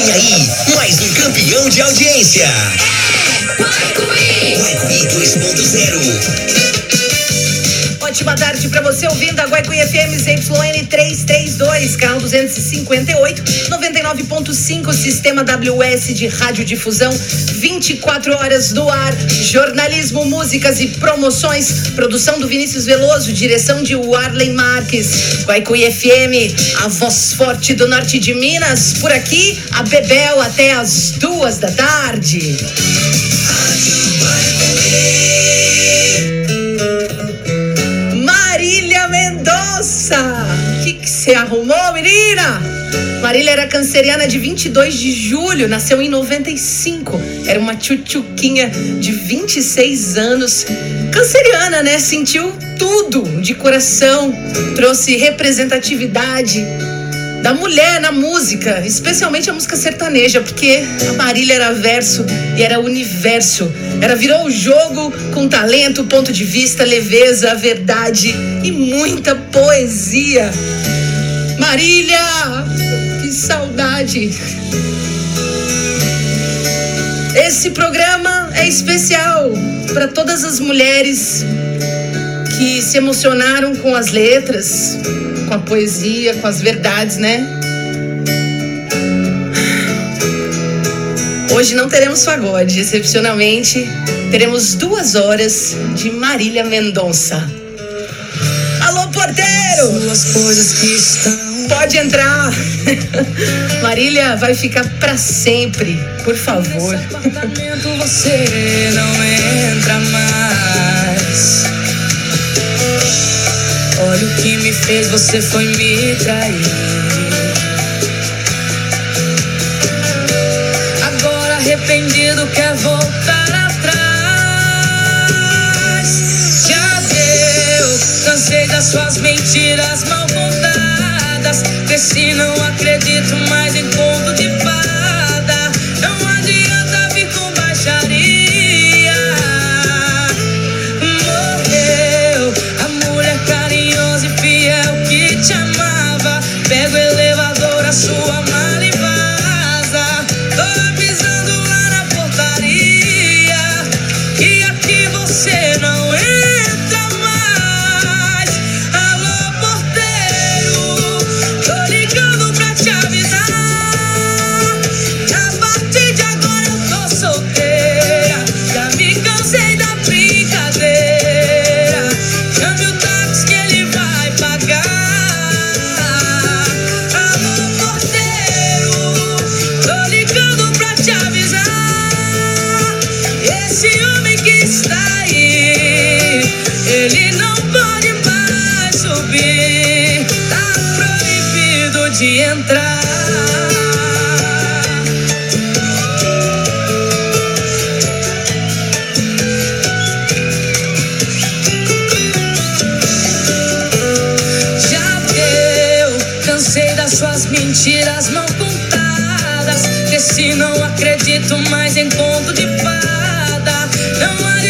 Vem aí, mais um campeão de audiência. Guaicuí 2.0. Tarde para você ouvindo a Guaicuí FM ZYN 332, canal 258, 99.5, sistema WS de radiodifusão, 24 horas do ar, jornalismo, músicas e promoções, produção do Vinícius Veloso, direção de Warlen Marques. Guaicuí FM, a voz forte do norte de Minas, por aqui, a Bebel até as duas da tarde. Marília Mendonça! O que você arrumou, menina? Marília era canceriana de 22 de julho, nasceu em 95. Era uma tchutchuquinha de 26 anos. Canceriana, né? Sentiu tudo de coração, trouxe representatividade da mulher na música, especialmente a música sertaneja, porque a Marília era verso e era universo. Ela virou o jogo com talento, ponto de vista, leveza, verdade e muita poesia. Marília, que saudade. Esse programa é especial para todas as mulheres que se emocionaram com as letras, com a poesia, com as verdades, né? Hoje não teremos pagode, excepcionalmente teremos duas horas de Marília Mendonça. Alô, porteiro! Duas coisas que estão. Pode entrar. Marília vai ficar pra sempre, por favor. Nesse apartamento você não entra mais. Olha o que me fez, você foi me trair. Agora arrependido quer voltar atrás. Já deu, cansei das suas mentiras mal contadas. Cresci, não acredito mais suas mentiras mal contadas. Cresci, não acredito mais em conto de fada. Não adianta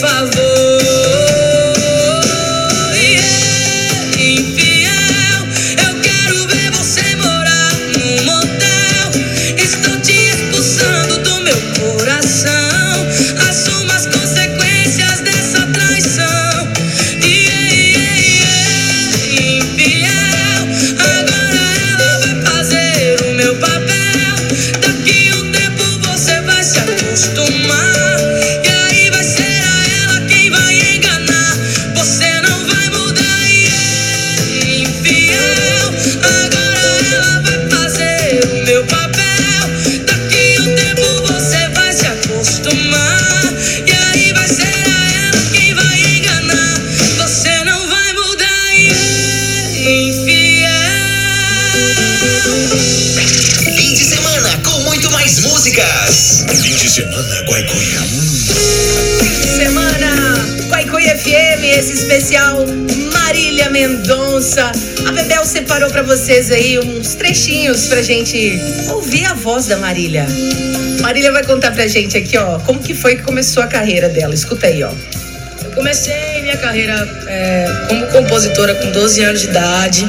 Esse favor. Gente ouvir a voz da Marília. Marília vai contar pra gente aqui, ó, como que foi que começou a carreira dela. Escuta aí, ó. Eu comecei minha carreira é, como compositora com 12 anos de idade,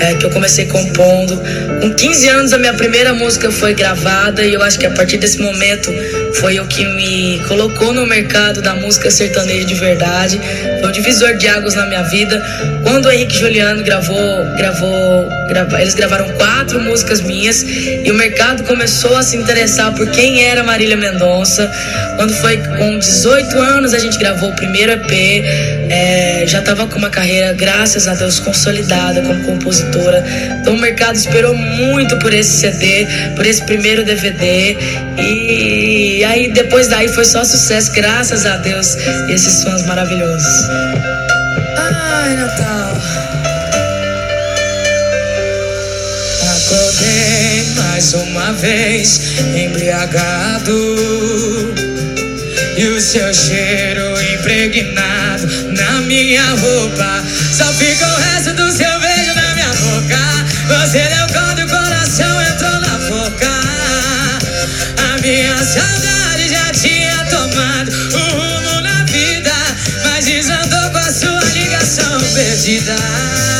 é, que eu comecei compondo. Com 15 anos a minha primeira música foi gravada e eu acho que a partir desse momento foi o que me colocou no mercado da música sertaneja de verdade. Foi um divisor de águas na minha vida. Quando o Henrique Juliano gravou, gravou, eles gravaram quatro músicas minhas e o mercado começou a se interessar por quem era Marília Mendonça. Quando foi com 18 anos a gente gravou o primeiro EP, é, já estava com uma carreira, graças a Deus, consolidada como compositora. Então o mercado esperou muito por esse CD, por esse primeiro DVD. E aí depois daí foi só sucesso, graças a Deus, e esses fãs maravilhosos. Ai, Natal. Acordei mais uma vez, embriagado. E o seu cheiro impregnado na minha roupa. Só fica o resto do seu beijo na minha boca. Você deu quando o coração entrou na boca. A minha saudade já tinha tomado o rumo na vida. Mas desandou com a sua ligação perdida.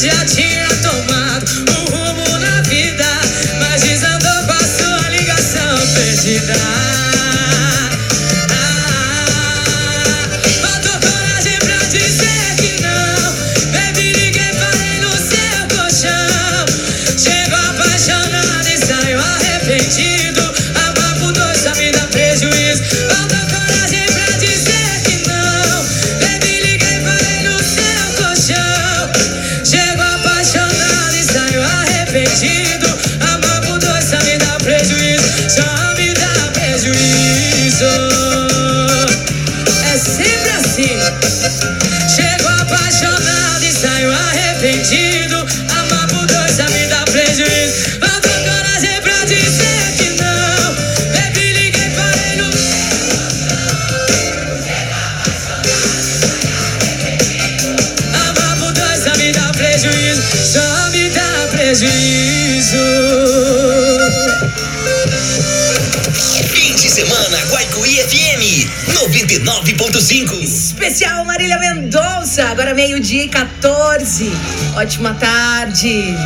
já tinha tomado um rumo na vida, mas desandou com a sua ligação perdida. Chegou apaixonado e saiu arrependido. Amar por dois só me dá prejuízo. Faltou coragem pra dizer que não. Baby, liguei, parei no. Amar por dois só me dá prejuízo. Só me dá prejuízo. Fim de semana Guaicuí FM 99.5. Especial Marília Mendonça, agora meio-dia e 14. Ótima tarde.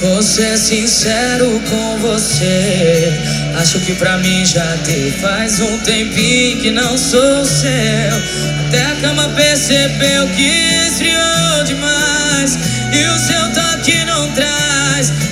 Vou ser sincero com você. Acho que pra mim já tem faz um tempinho que não sou seu. Até a cama percebeu que esfriou demais. E o seu.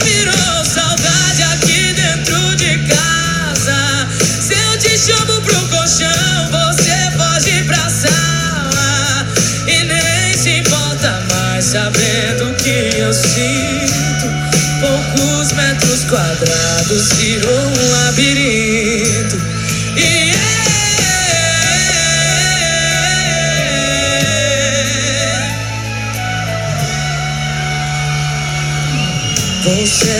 Você virou saudade aqui dentro de casa. Se eu te chamo pro colchão, você pode ir pra sala. E nem se importa mais saber do que eu sinto. Poucos metros quadrados virou um labirinto.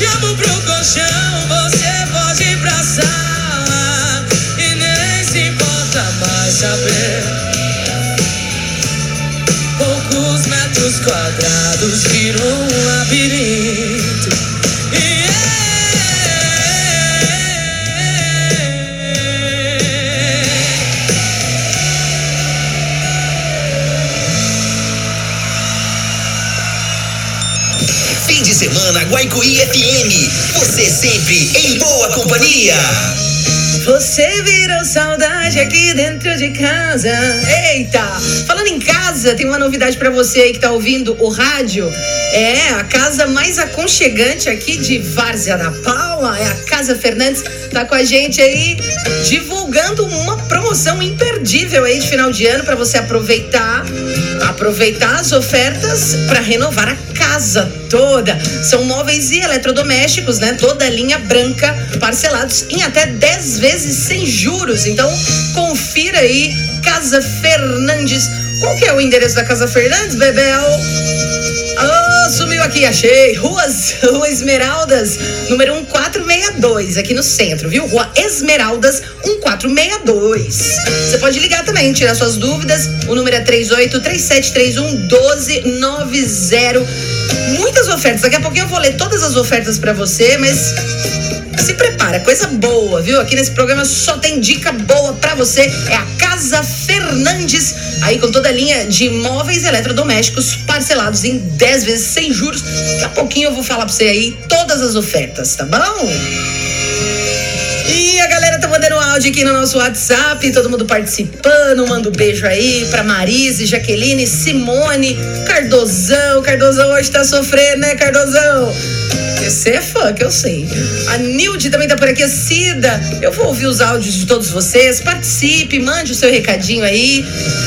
chamo pro colchão, você pode ir pra sala. E nem se importa mais saber. Poucos metros quadrados virou um Guaicuí FM. Você sempre em boa companhia. Você virou saudade aqui dentro de casa. Eita! Falando em casa, tem uma novidade pra você aí que tá ouvindo o rádio. É, a casa mais aconchegante aqui de Várzea da Palma, é a Casa Fernandes, tá com a gente aí divulgando uma promoção imperdível aí de final de ano pra você aproveitar, aproveitar as ofertas pra renovar a casa toda. São móveis e eletrodomésticos, né? Toda linha branca, parcelados em até 10 vezes sem juros. Então, confira aí, Casa Fernandes. Qual que é o endereço da Casa Fernandes, Bebel? Sumiu aqui, achei. Ruas, Rua Esmeraldas, número 1462, aqui no centro, viu? Rua Esmeraldas, 1462. Você pode ligar também, tirar suas dúvidas. O número é 383731 1290. Muitas ofertas. Daqui a pouquinho eu vou ler todas as ofertas pra você, mas se prepara, coisa boa, viu? Aqui nesse programa só tem dica boa pra você. É a Casa Fernandes, aí com toda a linha de móveis eletrodomésticos parcelados em 10 vezes sem juros. Daqui a pouquinho eu vou falar pra você aí todas as ofertas, tá bom? E a galera tá mandando áudio aqui no nosso WhatsApp, todo mundo participando. Manda um beijo aí pra Marise, Jaqueline, Simone, Cardozão. Cardozão hoje tá sofrendo, né, Cardozão? Você é fã, que eu sei. A Nilde também tá por aqui, a Cida. Eu vou ouvir os áudios de todos vocês. Participe, mande o seu recadinho aí.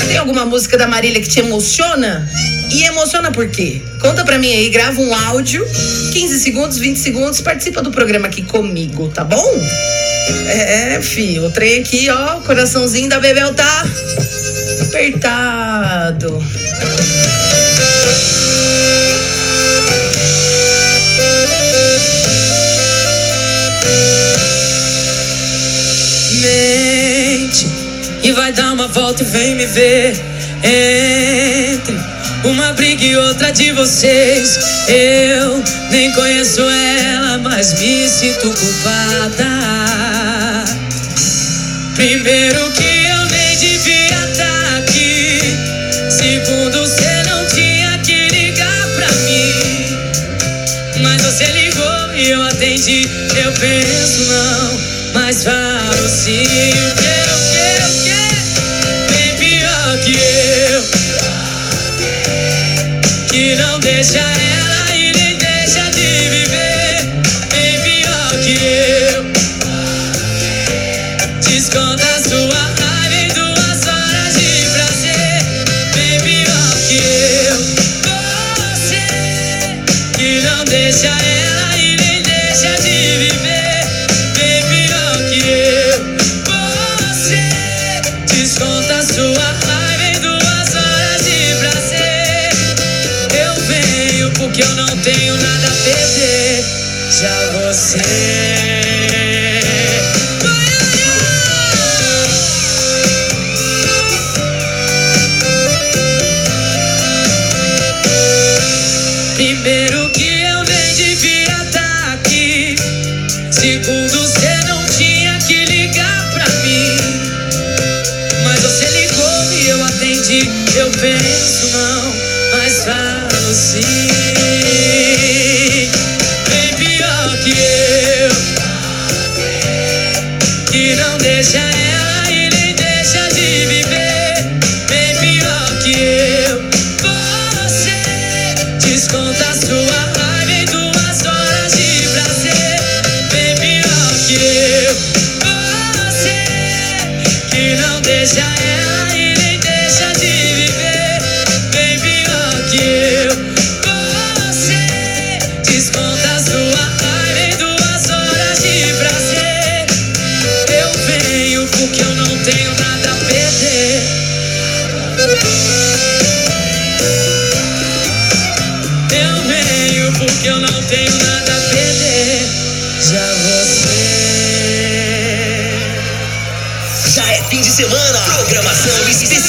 Tem alguma música da Marília que te emociona? E emociona por quê? Conta pra mim aí, grava um áudio, 15 segundos, 20 segundos, participa do programa aqui comigo, tá bom? É, filho, o trem aqui, ó, o coraçãozinho da Bebel tá apertado. Mente e vai dar uma volta e vem me ver. Entre uma briga e outra de vocês. Eu nem conheço ela, mas me sinto culpada. Primeiro que eu nem devia estar aqui. Segundo, você não tinha que ligar pra mim. Mas você ligou e eu atendi. Eu penso, não, mas falo sim. O que, o que, o que? Bem pior que eu. Que não deixa ela e nem deixa de viver. Bem pior que eu. Desconta sua raiva em duas horas de prazer. Bem pior que eu. Você que não deixa ela perder. Já você.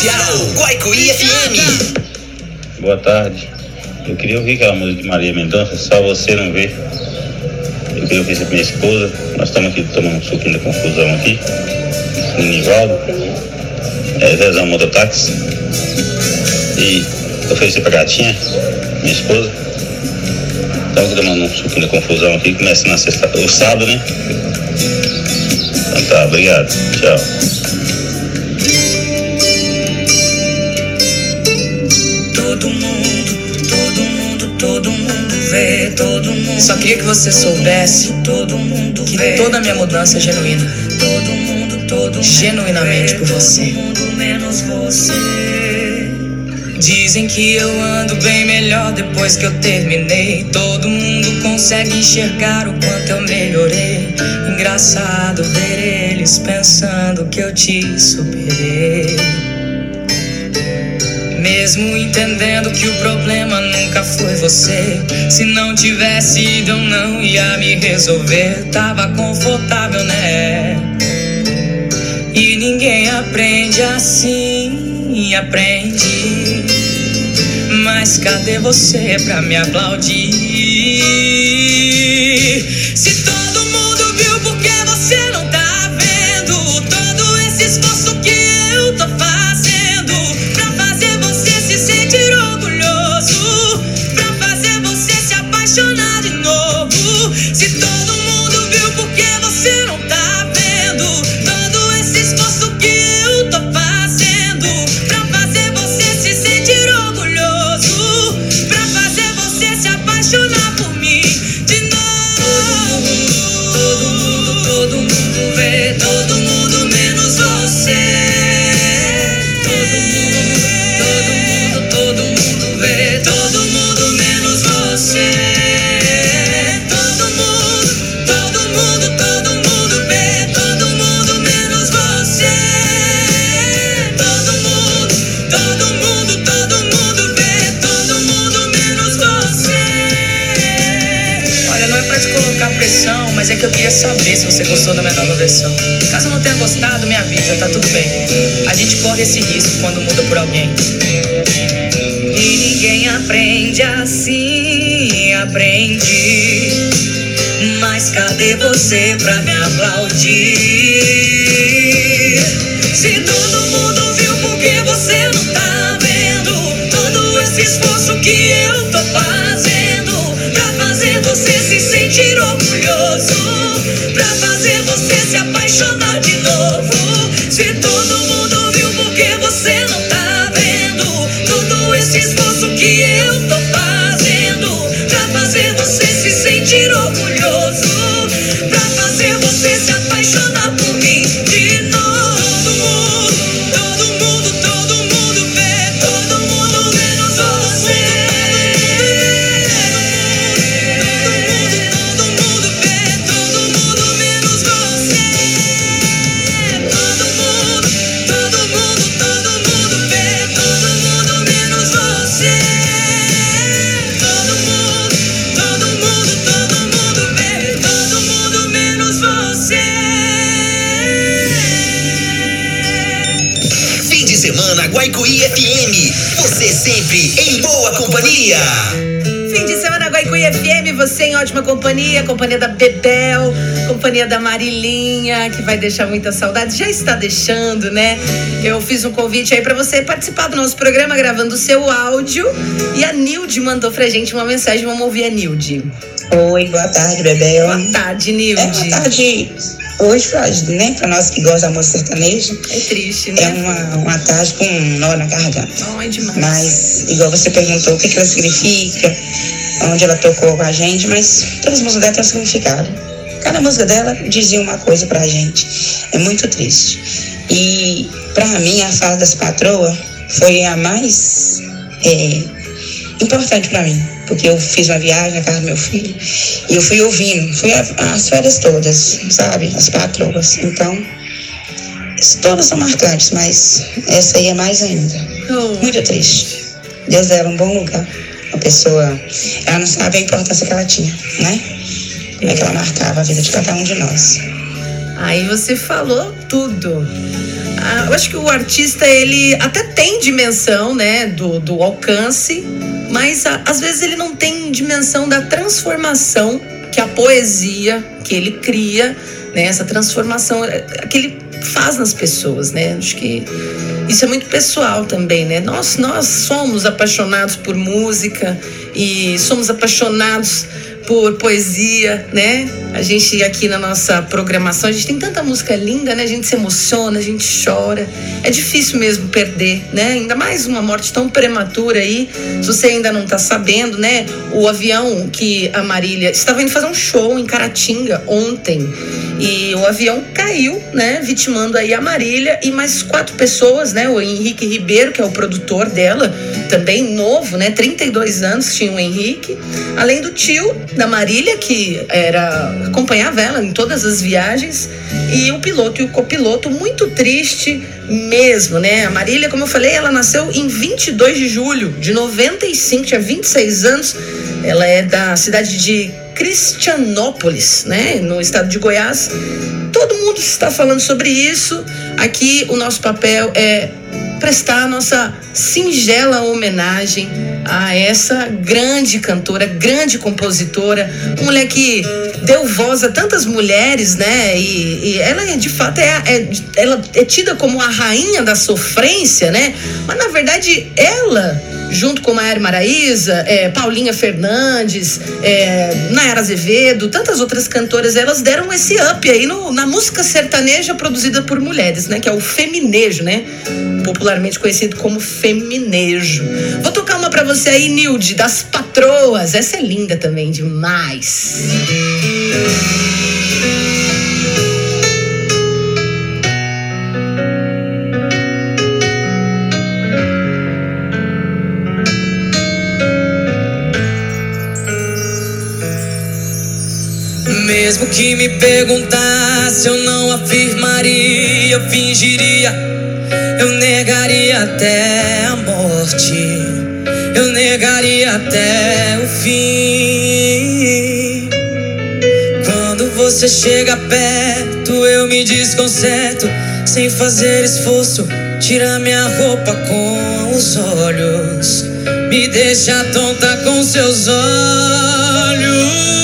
Especial. Guaicuí FM. Boa tarde. Eu queria ouvir aquela música de Maria Mendonça, só você não vê. Eu queria ouvir com minha esposa. Nós estamos aqui tomando um suquinho da confusão aqui. Nivaldo. É Zezão Mototáxi. E ofereci pra gatinha, minha esposa. Estamos aqui tomando um suquinho da confusão aqui. Começa na sexta, o sábado, né? Então tá, obrigado. Tchau. Só queria que você soubesse Todo mundo que toda a minha mudança é genuína. Todo mundo, todo Genuinamente por você. Todo mundo menos você. Dizem que eu ando bem melhor depois que eu terminei. Todo mundo consegue enxergar o quanto eu melhorei. Engraçado ver eles pensando que eu te superei. Mesmo entendendo que o problema nunca foi você. Se não tivesse ido, eu não ia me resolver. Tava confortável, né? E ninguém aprende assim, aprende. Mas cadê você pra me aplaudir? Se você pra me aplaudir? Companhia, companhia da Bebel, companhia da Marilinha, que vai deixar muita saudade, já está deixando, né? Eu fiz um convite aí pra você participar do nosso programa gravando o seu áudio e a Nilde mandou pra gente uma mensagem, vamos ouvir a Nilde. Oi, boa tarde, Bebel. Boa tarde, Nilde. É boa tarde hoje, né, pra nós que gostamos da música sertaneja. É triste, É né? uma, uma tarde com um nó na garganta. Não, é demais. Mas, igual você perguntou, o que, que ela significa, onde ela tocou com a gente, mas todas as músicas dela têm um significado. Cada música dela dizia uma coisa pra gente. É muito triste. E, pra mim, a fala das patroas foi a mais é, importante pra mim. Porque eu fiz uma viagem na casa do meu filho e eu fui ouvindo, fui a- as férias todas, sabe? As patroas. Então, todas são marcantes, mas essa aí é mais ainda. Oh, Muito triste. Deus dela um bom lugar. Uma pessoa, ela não sabe a importância que ela tinha, né? Como é que ela marcava a vida de cada um de nós. Aí você falou tudo. Ah, eu acho que o artista, ele até tem dimensão, né, do, do alcance, mas a- às vezes ele não tem dimensão da transformação que a poesia que ele cria, né, essa transformação é, que ele faz nas pessoas, né? Acho que isso é muito pessoal também, né? Nós, nós somos apaixonados por música e somos apaixonados por poesia, né? A gente aqui na nossa programação, a gente tem tanta música linda, né? A gente se emociona, a gente chora. É difícil mesmo perder, né? Ainda mais uma morte tão prematura aí. Se você ainda não tá sabendo, né? O avião que a Marília estava indo fazer um show em Caratinga ontem. E o avião caiu, né? Vitimando aí a Marília e mais quatro pessoas, né? O Henrique Ribeiro, que é o produtor dela, também novo, né? 32 anos tinha o Henrique. Além do tio da Marília, que era acompanhava ela em todas as viagens. E o piloto e o copiloto, muito triste mesmo, né? A Marília, como eu falei, ela nasceu em 22 de julho de 95, tinha 26 anos. Ela é da cidade de Cristianópolis, né? No estado de Goiás. Todo mundo está falando sobre isso. Aqui o nosso papel é prestar nossa singela homenagem a essa grande cantora, grande compositora, uma mulher que deu voz a tantas mulheres, né? E, e ela de fato é, é- ela é tida como a rainha da sofrência, né? Mas na verdade ela junto com Maiara Maraíza, é, Paulinha Fernandes, é, Nayara Azevedo, tantas outras cantoras, elas deram esse up aí no- na música sertaneja produzida por mulheres, né? Que é o feminejo, né? Popularmente conhecido como feminejo. Vou tocar uma pra você aí, Nilde, das patroas. Essa é linda também, demais. Mesmo que me perguntasse, eu não afirmaria, eu fingiria, eu negaria até a morte, eu negaria até o fim. Quando você chega perto, eu me desconcerto. Sem fazer esforço, tira minha roupa com os olhos. Me deixa tonta com seus olhos.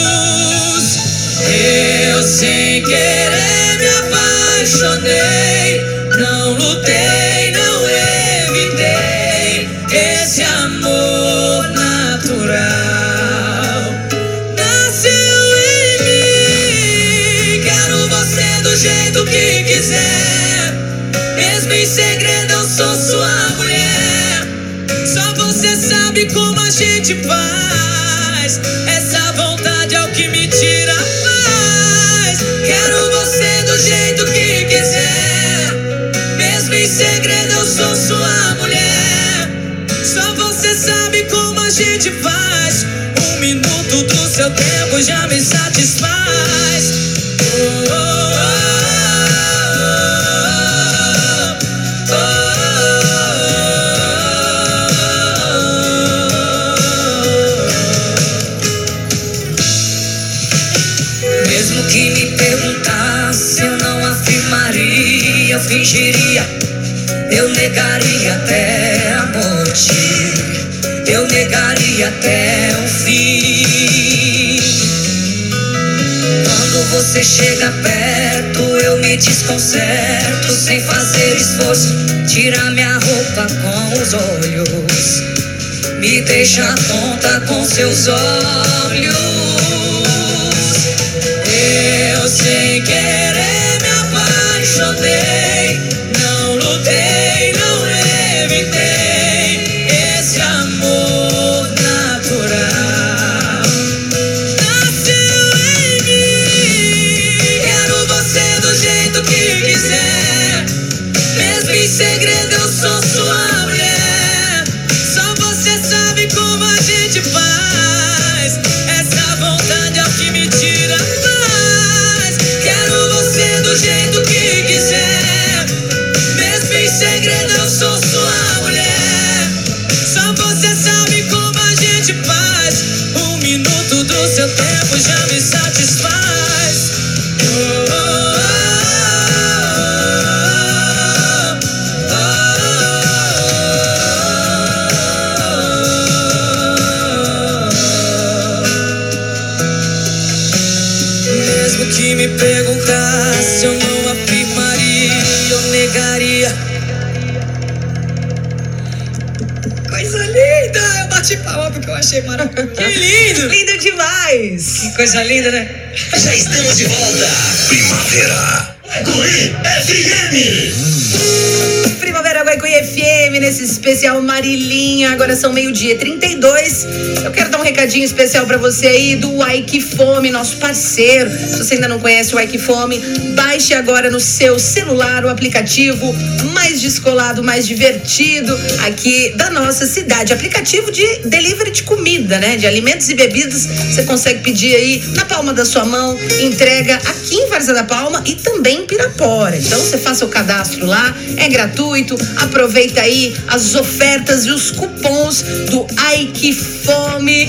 Eu sem querer me apaixonei. Não lutei, não evitei esse amor natural. Nasceu em mim. Quero você do jeito que quiser. Mesmo em segredo, eu sou sua mulher. Só você sabe como a gente faz. Essa vontade fingiria. Eu negaria até a morte. Eu negaria até o fim. Quando você chega perto, eu me desconcerto sem fazer esforço. Tira minha roupa com os olhos. Me deixa tonta com seus olhos. Eu sem querer achei maravilhoso. Que lindo! Lindo demais! Que coisa linda, né? Já estamos de volta. Primavera. Guri FM. Guaicuí FM, nesse especial Marilinha. Agora são meio-dia e 32. Eu quero dar um recadinho especial pra você aí do Ike Fome, nosso parceiro. Se você ainda não conhece o Ike Fome, baixe agora no seu celular o aplicativo mais descolado, mais divertido aqui da nossa cidade. Aplicativo de delivery de comida, né? De alimentos e bebidas. Você consegue pedir aí na palma da sua mão, entrega aqui em Varza da Palma e também em Pirapora. Então você faça o cadastro lá, é gratuito. Aproveita aí as ofertas e os cupons do Ike Fome.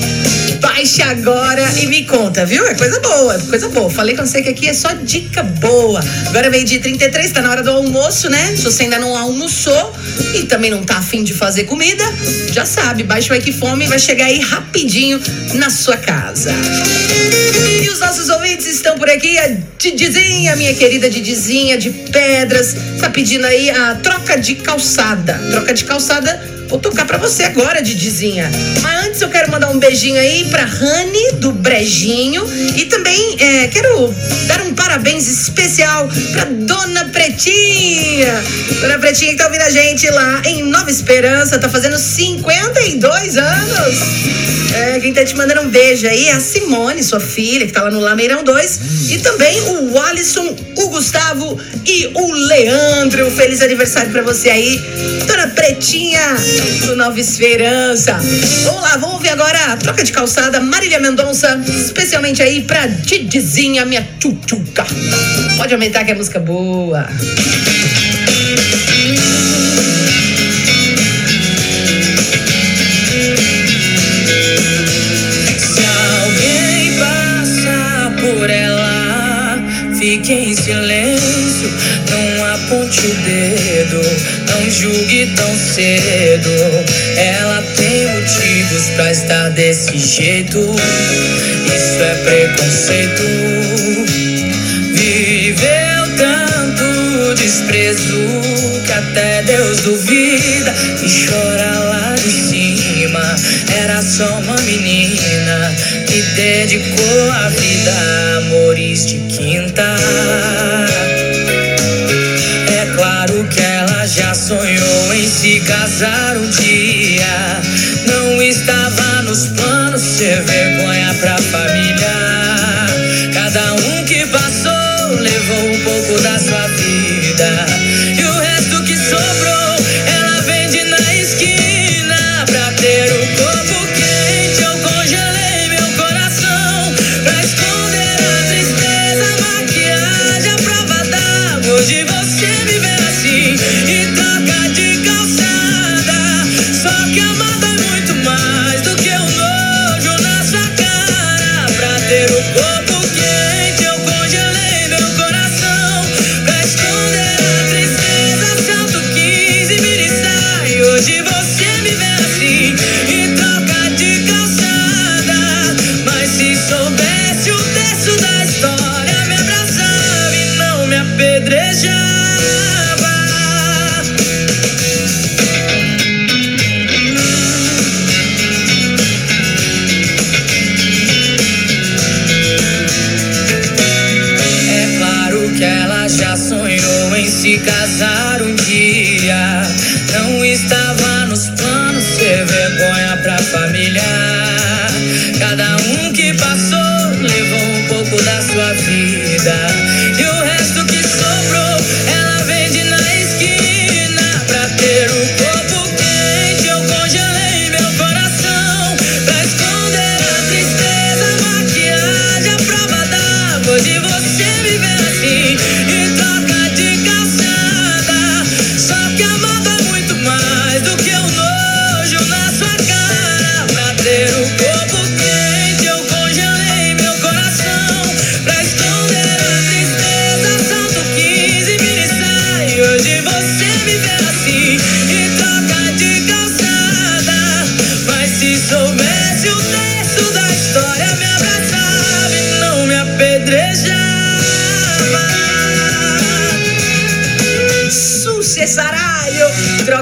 Baixe agora e me conta, viu? É coisa boa, coisa boa. Falei com você que aqui é só dica boa. Agora meio dia 33, tá na hora do almoço, né? Se você ainda não almoçou e também não tá afim de fazer comida, já sabe, baixa o Ike Fome e vai chegar aí rapidinho na sua casa. E os nossos ouvintes estão por aqui, a Didizinha, minha querida Didizinha de Pedras, tá pedindo aí a troca de calçada. Troca de calçada, vou tocar pra você agora, Didizinha. Mas antes eu quero mandar um beijinho aí pra Rani do Brejinho e também é, quero dar um parabéns especial pra Dona Pretinha. Dona Pretinha que tá ouvindo a gente lá em Nova Esperança, tá fazendo 52 anos. É, quem tá te mandando um beijo aí é a Simone, sua filha, que tá lá no Lameirão 2. E também o Alisson, o Gustavo e o Leandro. Feliz aniversário pra você aí, Dona Pretinha, do Nova Esperança. Vamos lá, vamos ouvir agora a troca de calçada Marília Mendonça, especialmente aí pra Didizinha, minha tchutchuca. Pode aumentar que é música boa. Por ela, silêncio, não aponte o dedo, julgue tão cedo. Ela tem motivos pra estar desse jeito, isso é preconceito. Viveu tanto desprezo que até Deus duvida e chora lá de cima. Era só uma menina que dedicou a vida a amores de quinta. É claro que ela já sonhou casar um dia. Não estava nos planos ser vergonha pra família.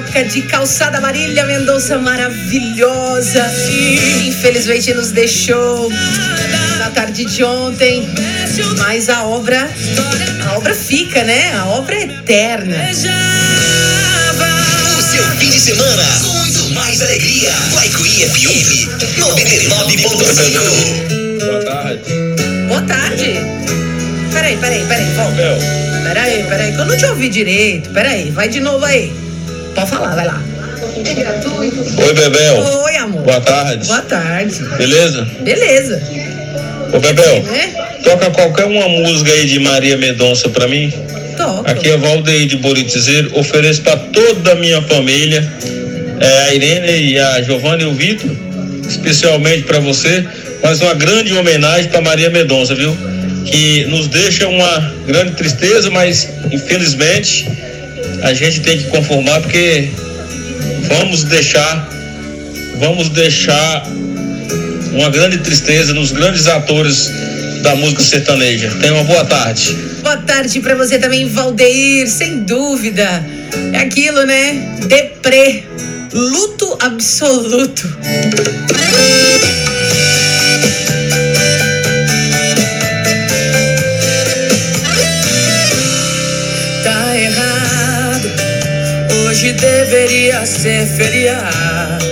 De calçada Marília Mendonça maravilhosa. Infelizmente nos deixou na tarde de ontem, mas a obra, a obra fica, né? A obra é eterna. O seu fim de semana com muito mais alegria. Guaicuí FM 99.5. Boa tarde. Boa tarde. Peraí, peraí, peraí, volta. Bel, Peraí, peraí, que eu não te ouvi direito. Peraí, vai de novo aí. Pode falar, vai lá. Oi, Bebel. Oi, amor. Boa tarde. Boa tarde. Beleza? Beleza. Ô, Bebel, Né? toca qualquer uma música aí de Maria Mendonça pra mim. Toca. Aqui é Valdeir de Boritizeiro. Ofereço pra toda a minha família. É, a Irene e a Giovanna e o Vitor. Especialmente pra você. Mas uma grande homenagem pra Maria Mendonça, viu? Que nos deixa uma grande tristeza, mas infelizmente a gente tem que conformar porque vamos deixar vamos deixar uma grande tristeza nos grandes atores da música sertaneja. Tenha uma boa tarde. Boa tarde pra você também, Valdeir, sem dúvida. É aquilo, né? Deprê. Luto absoluto. Hoje deveria ser feriado.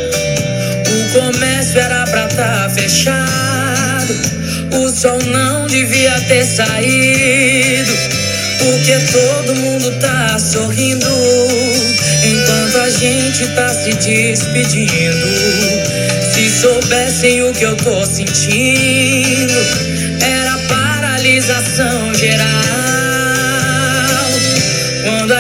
O comércio era pra tá fechado. O sol não devia ter saído. Porque todo mundo tá sorrindo. Enquanto a gente tá se despedindo. Se soubessem o que eu tô sentindo, era paralisação geral.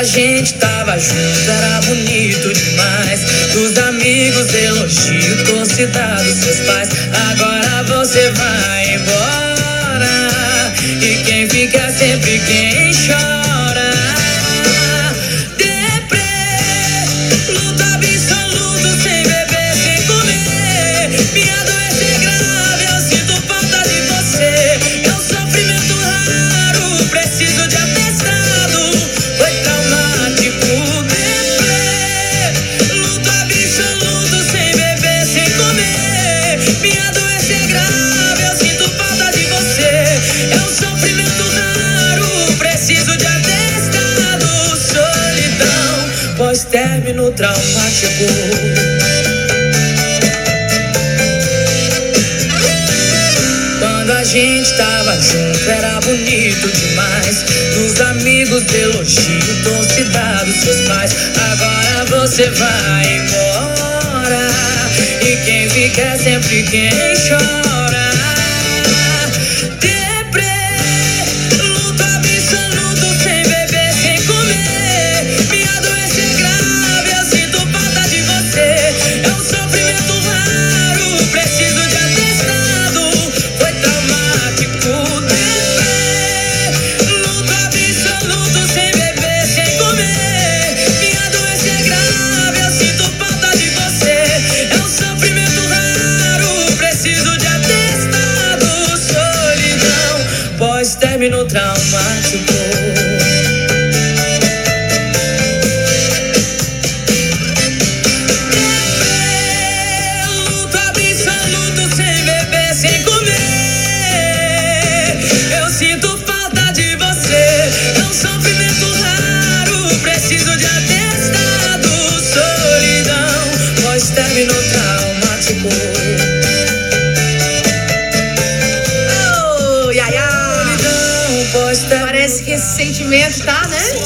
Gente tava junto era bonito demais. Dos amigos, elogio, dos seus pais. Agora você vai embora. E quem fica sempre quem traumático. Quando a gente tava junto era bonito demais. Dos amigos elogio, torcida dos seus pais. Agora você vai embora. E quem fica é sempre quem chora.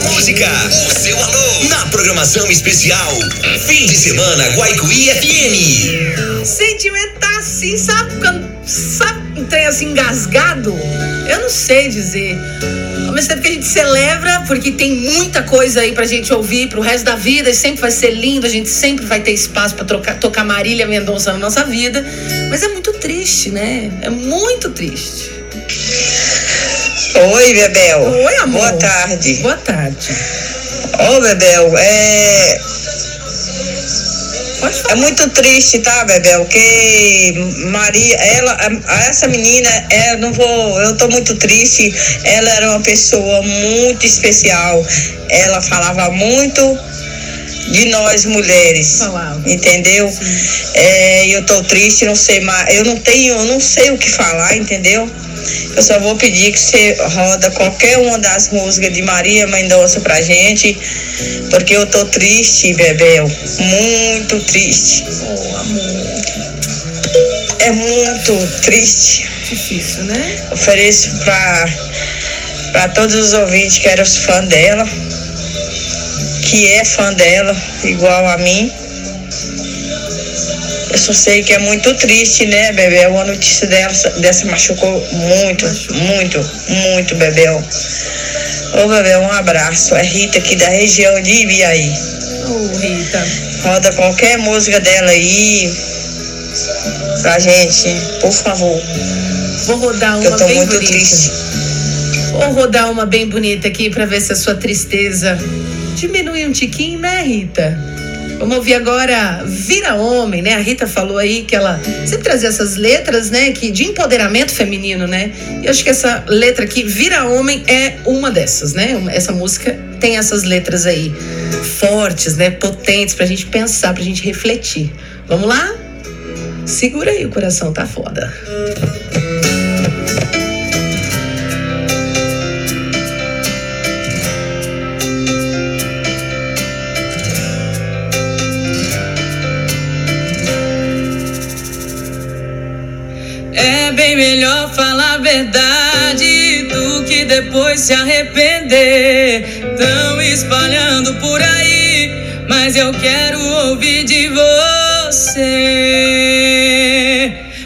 Música, o seu alô. Na programação especial. Fim de semana Guaicuí FM. Sentimento tá assim, sabe? Quando, sabe um trem assim engasgado? Eu não sei dizer. Ao mesmo tempo que a gente celebra, porque tem muita coisa aí pra gente ouvir pro resto da vida, e sempre vai ser lindo, a gente sempre vai ter espaço pra trocar, tocar Marília Mendonça na nossa vida. Mas é muito triste, né? É muito triste. Oi, Bebel. Oi, amor. Boa tarde. Boa tarde. Ô, Bebel, é, é muito triste, tá, Bebel? Que Maria, ela, essa menina, é, não vou, eu tô muito triste. Ela era uma pessoa muito especial. Ela falava muito de nós mulheres. Entendeu? É, eu tô triste, não sei mais. Eu não tenho, eu não sei o que falar, entendeu? Eu só vou pedir que você roda qualquer uma das músicas de Maria Mendonça pra gente, porque eu tô triste, Bebel. Muito triste. Oh, amor. É muito triste. Difícil, né? Ofereço pra, pra todos os ouvintes que eram fãs dela, que é fã dela, igual a mim. Eu só sei que é muito triste, né, Bebel? A notícia dessa, dessa machucou muito, muito, muito, Bebel. Ô, Bebel, um abraço. É Rita aqui da região de Ibiaí. Ô, Rita. Roda qualquer música dela aí pra gente, por favor. Vou rodar que Eu uma tô bem muito bonita. triste. Vou rodar uma bem bonita aqui pra ver se a sua tristeza diminui um tiquinho, né, Rita? Vamos ouvir agora Vira Homem, né? A Rita falou aí que ela sempre trazia essas letras, né? Que de empoderamento feminino, né? E acho que essa letra aqui, Vira Homem, é uma dessas, né? Essa música tem essas letras aí fortes, né? Potentes pra gente pensar, pra gente refletir. Vamos lá? Segura aí, o coração tá foda. É bem melhor falar a verdade do que depois se arrepender. Tão espalhando por aí, mas eu quero ouvir de você.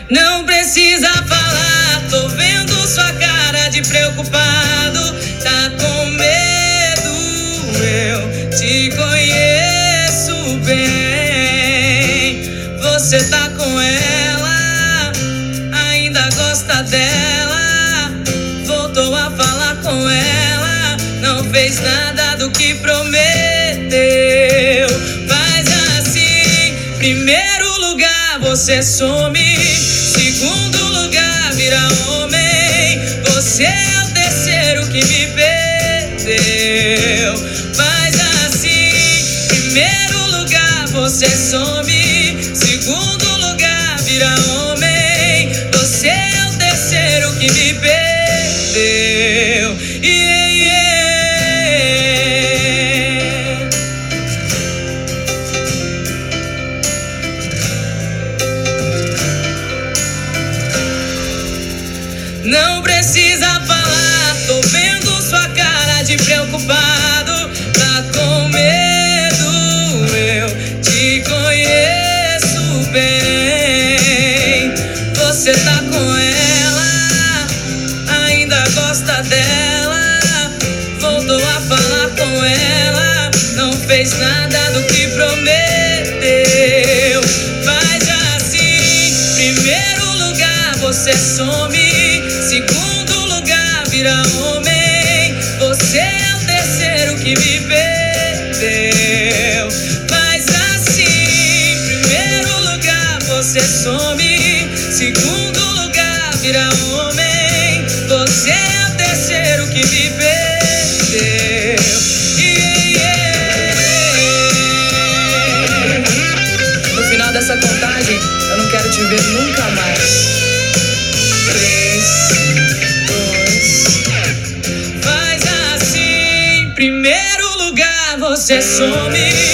Não precisa falar, tô vendo sua cara de preocupado. Tá com medo, eu te conheço bem. Você tá do que prometeu. Faz assim, primeiro lugar você some, segundo lugar vira homem. Você é o terceiro que me perdeu. Faz assim, primeiro lugar você some, não quero te ver nunca mais. Três, dois. Faz assim. Primeiro lugar você some.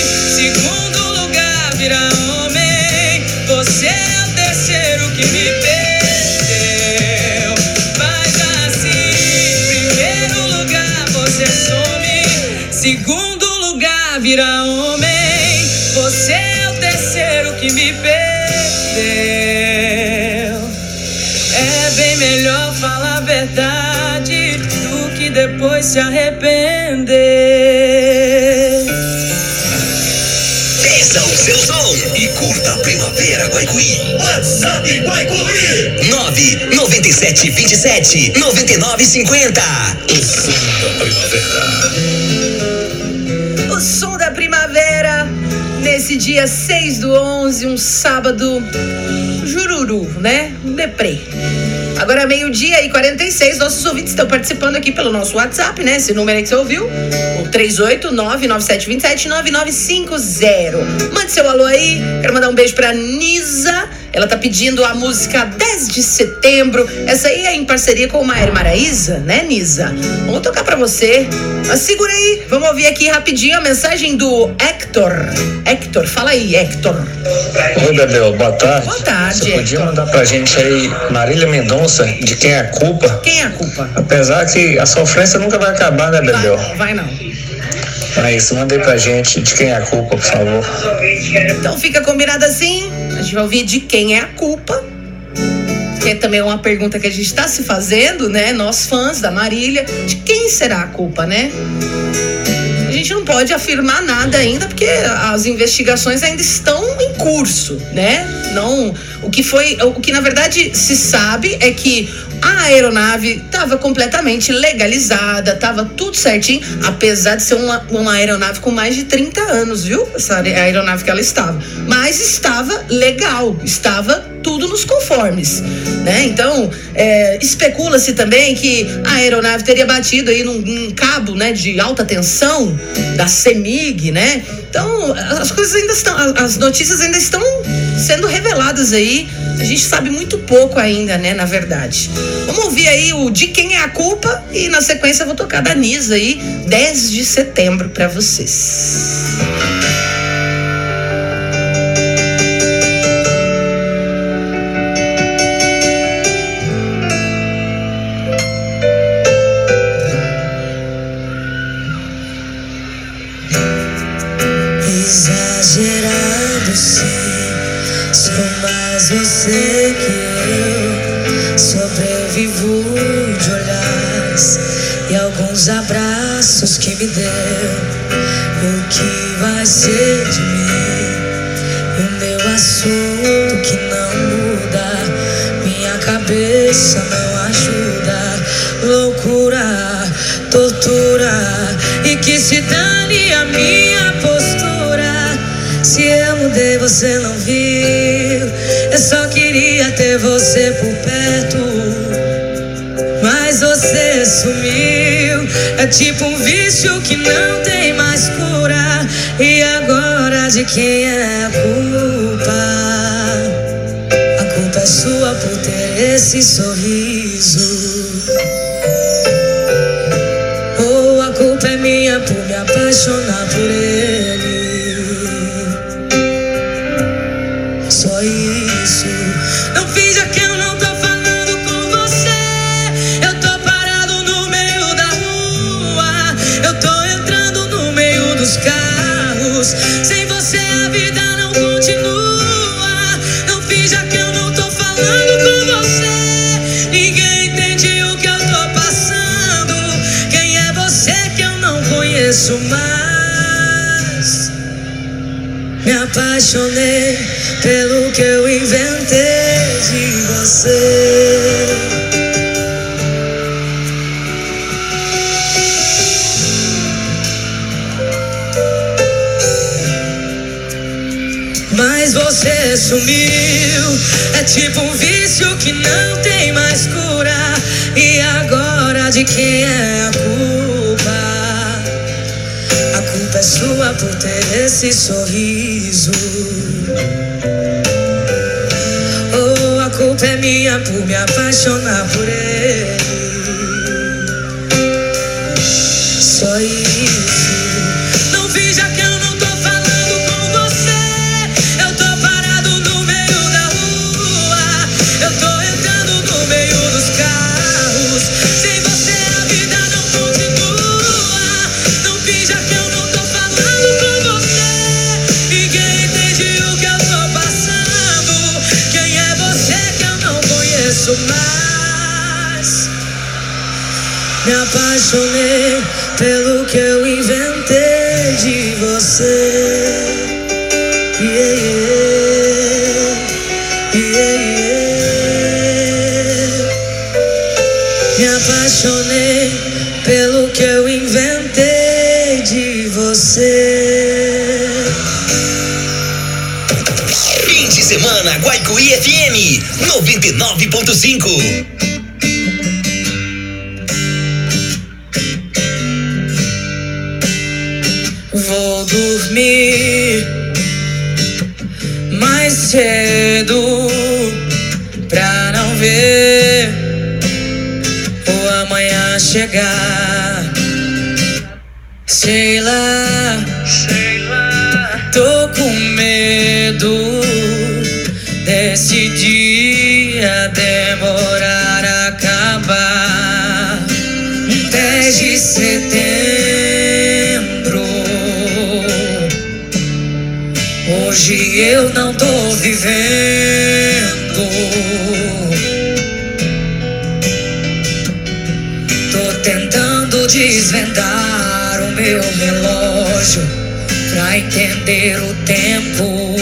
Se arrepender. Peça o seu som e curta a primavera Guaicuí. WhatsApp Guaicuí. 997 27 99 50. O som da primavera. O som da primavera, nesse dia 6 do 11, um sábado jururu, né? Um deprê. Agora meio-dia e 46, nossos ouvintes estão participando aqui pelo nosso WhatsApp, né? Esse número aí que você ouviu, o 38997279950. Mande seu alô aí. Quero mandar um beijo pra Nisa. Ela tá pedindo a música 10 de setembro. Essa aí é em parceria com o Maer Maraíza, né, Nisa? Vamos tocar pra você. Mas segura aí, vamos ouvir aqui rapidinho a mensagem do Hector. Hector, fala aí, Hector. Oi, Bebel, boa tarde. Boa tarde, Você podia Hector. mandar pra gente aí Marília Mendonça, de quem é a culpa? Quem é a culpa? Apesar que a sofrência nunca vai acabar, né, Vai Bebel? não, vai não. É isso, manda aí pra gente de quem é a culpa, por favor. Então fica combinado assim. A gente vai ouvir de quem é a culpa. Que é também uma pergunta que a gente está se fazendo, né? Nós fãs da Marília. De quem será a culpa, né? Gente não pode afirmar nada ainda, porque as investigações ainda estão em curso, né? Não, o que foi, o que na verdade se sabe é que a aeronave estava completamente legalizada, estava tudo certinho, apesar de ser uma, uma aeronave com mais de 30 anos, viu? Essa aer- aeronave que ela estava. Mas estava legal, estava tudo nos conformes, né? Então, é, especula-se também que a aeronave teria batido aí num, num cabo, né, de alta tensão da CEMIG, né? Então, as coisas ainda estão, as- as notícias ainda estão sendo reveladas aí. A gente sabe muito pouco ainda, né, na verdade. Vamos ouvir aí o De Quem é a Culpa e na sequência eu vou tocar da Nisa aí, 10 de setembro pra vocês. Exagerado ser de mim? O meu assunto que não muda, minha cabeça não ajuda. Loucura, tortura e que se dane a minha postura. Se eu mudei, você não viu. Eu só queria ter você por perto. Mas você sumiu. É tipo um vício que não de quem é a culpa? A culpa é sua por ter esse sorriso. você. Mas você sumiu, é tipo um vício que não tem mais cura. E agora de quem é a culpa? A culpa é sua por ter esse sorriso. É minha por me apaixonar por ele. Só Me apaixonei pelo que eu inventei de você. Yeah, yeah, yeah, Me apaixonei pelo que eu inventei de você. Fim de semana, Guaicuí FM 99.5. desvendar o meu relógio pra entender o tempo.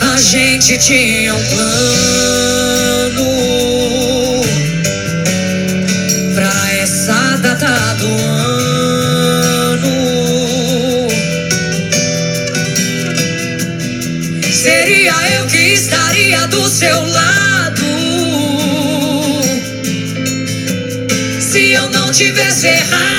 A gente tinha um plano. tivesse errado.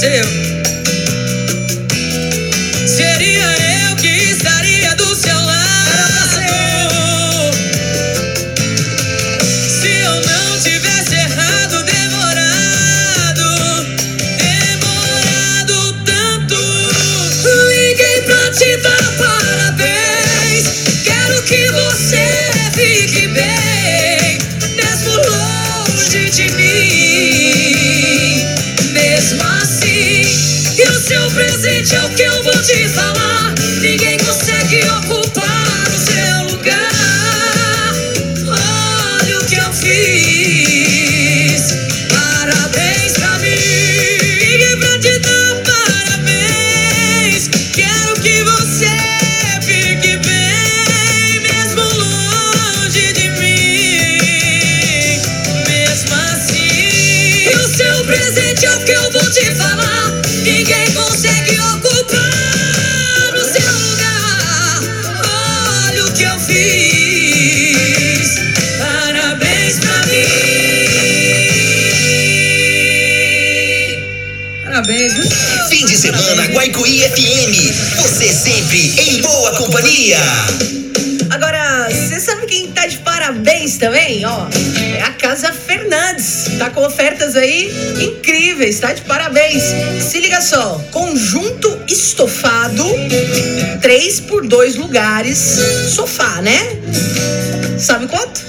Brasil. meu presente é o que eu vou te falar. FM. Você sempre em boa companhia. Agora, você sabe quem tá de parabéns também? Ó, é a Casa Fernandes. Tá com ofertas aí incríveis, tá de parabéns. Se liga só, conjunto estofado, três por dois lugares, sofá, né? Sabe quanto?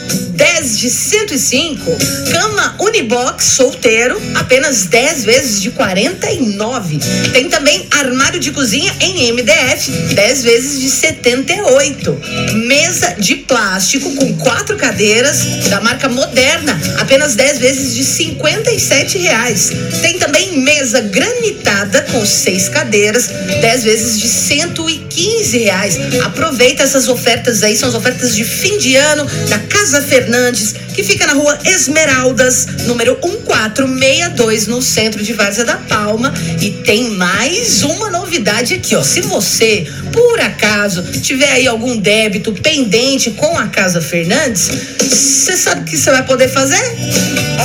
10 de 105. Cama Unibox solteiro, apenas 10 vezes de 49. Tem também armário de cozinha em MDF, 10 vezes de 78. Mesa de plástico com quatro cadeiras da marca Moderna, apenas 10 vezes de 57 reais. Tem também mesa granitada com seis cadeiras, 10 vezes de 115 reais. Aproveita essas ofertas aí, são as ofertas de fim de ano da Casa Fernandes, que fica na rua Esmeraldas, número 1462, no centro de Várzea da Palma. E tem mais uma novidade aqui, ó. Se você, por acaso, tiver aí algum débito pendente com a Casa Fernandes, você sabe o que você vai poder fazer?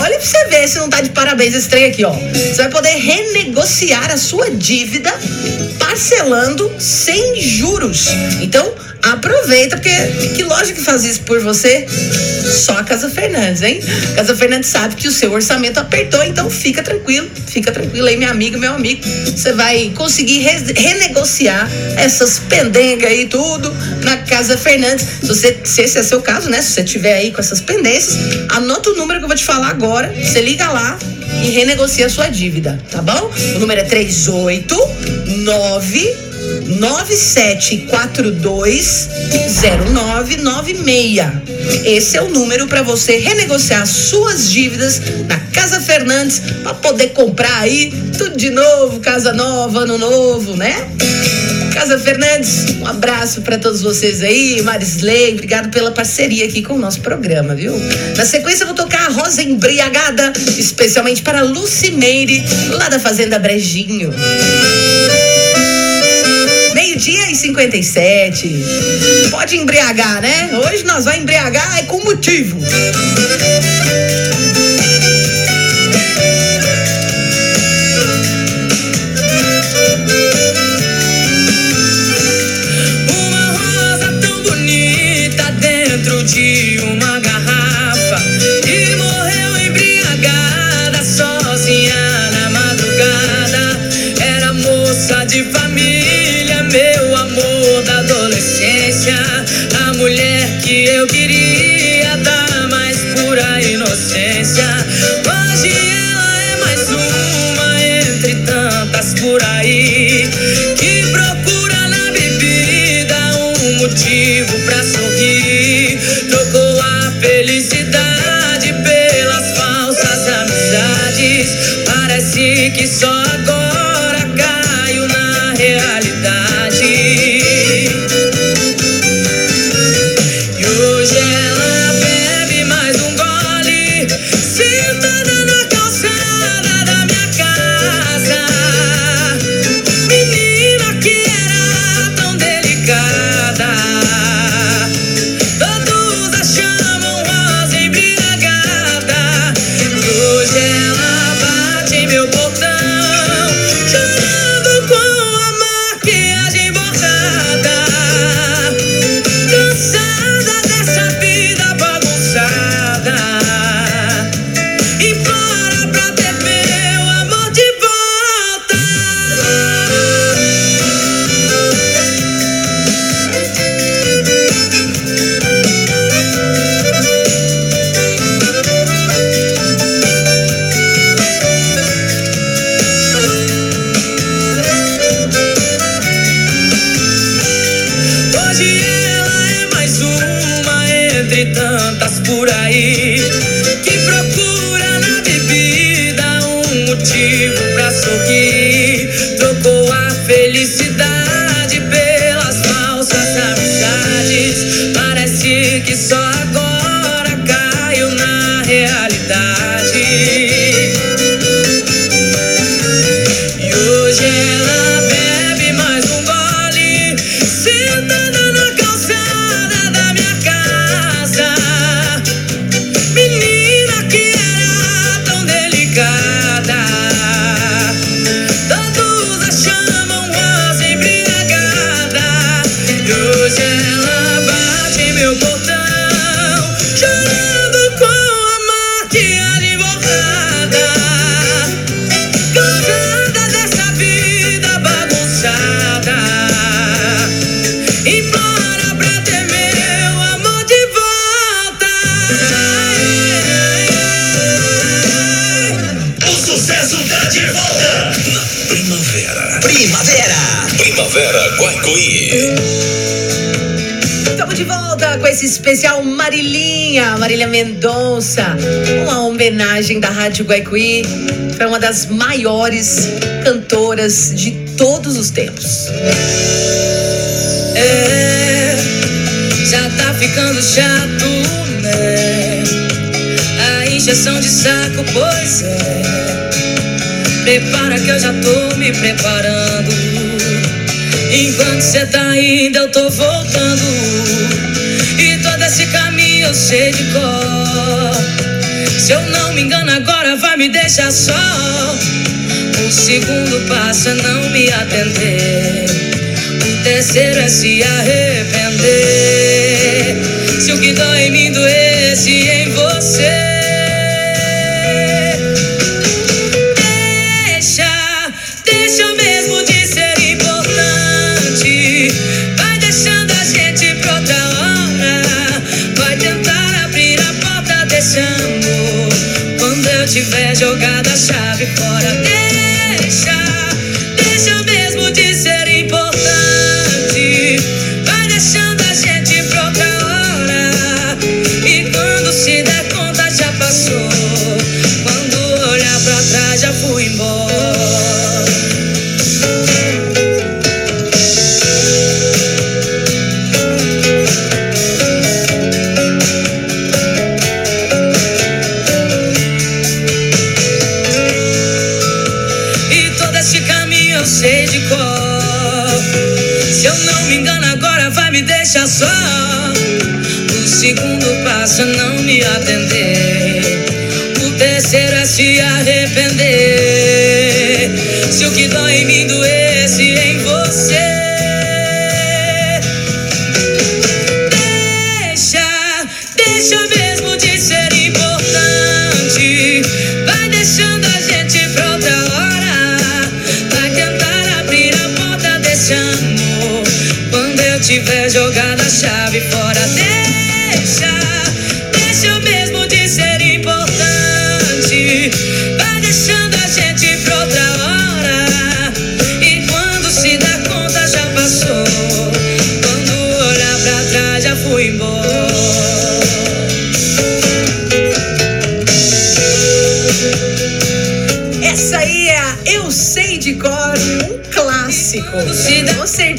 Olha pra você ver se não tá de parabéns esse trem aqui, ó. Você vai poder renegociar a sua dívida parcelando sem juros. Então, aproveita, porque que loja que faz isso por você? Só a Casa Fernandes, hein? Casa Fernandes sabe que o seu orçamento apertou, então fica tranquilo, fica tranquilo aí, minha amiga, meu amigo. Você vai conseguir re renegociar essas pendengas aí, tudo na Casa Fernandes. Se, você, se esse é seu caso, né? Se você tiver aí com essas pendências, anota o número que eu vou te falar agora. Você liga lá e renegocia a sua dívida, tá bom? O número é 389 97420996. Esse é o número para você renegociar suas dívidas na Casa Fernandes para poder comprar aí tudo de novo, casa nova, ano novo, né? Casa Fernandes, um abraço para todos vocês aí, Marisley, obrigado pela parceria aqui com o nosso programa, viu? Na sequência eu vou tocar a Rosa Embriagada, especialmente para Lucimeire, lá da Fazenda Brejinho meio-dia e 57. Pode embriagar, né? Hoje nós vamos embriagar é com motivo. Uma rosa tão bonita dentro de uma garrafa Rádio Guaicuí para uma das maiores cantoras de todos os tempos. É, já tá ficando chato, né? A injeção de saco, pois é. Prepara que eu já tô me preparando. Enquanto cê tá indo, eu tô voltando. E todo esse caminho eu sei de cor. Se eu não me engano, agora vai me deixar só. O segundo passo é não me atender. O terceiro é se arrepender. Se o que dói em mim doesse em você.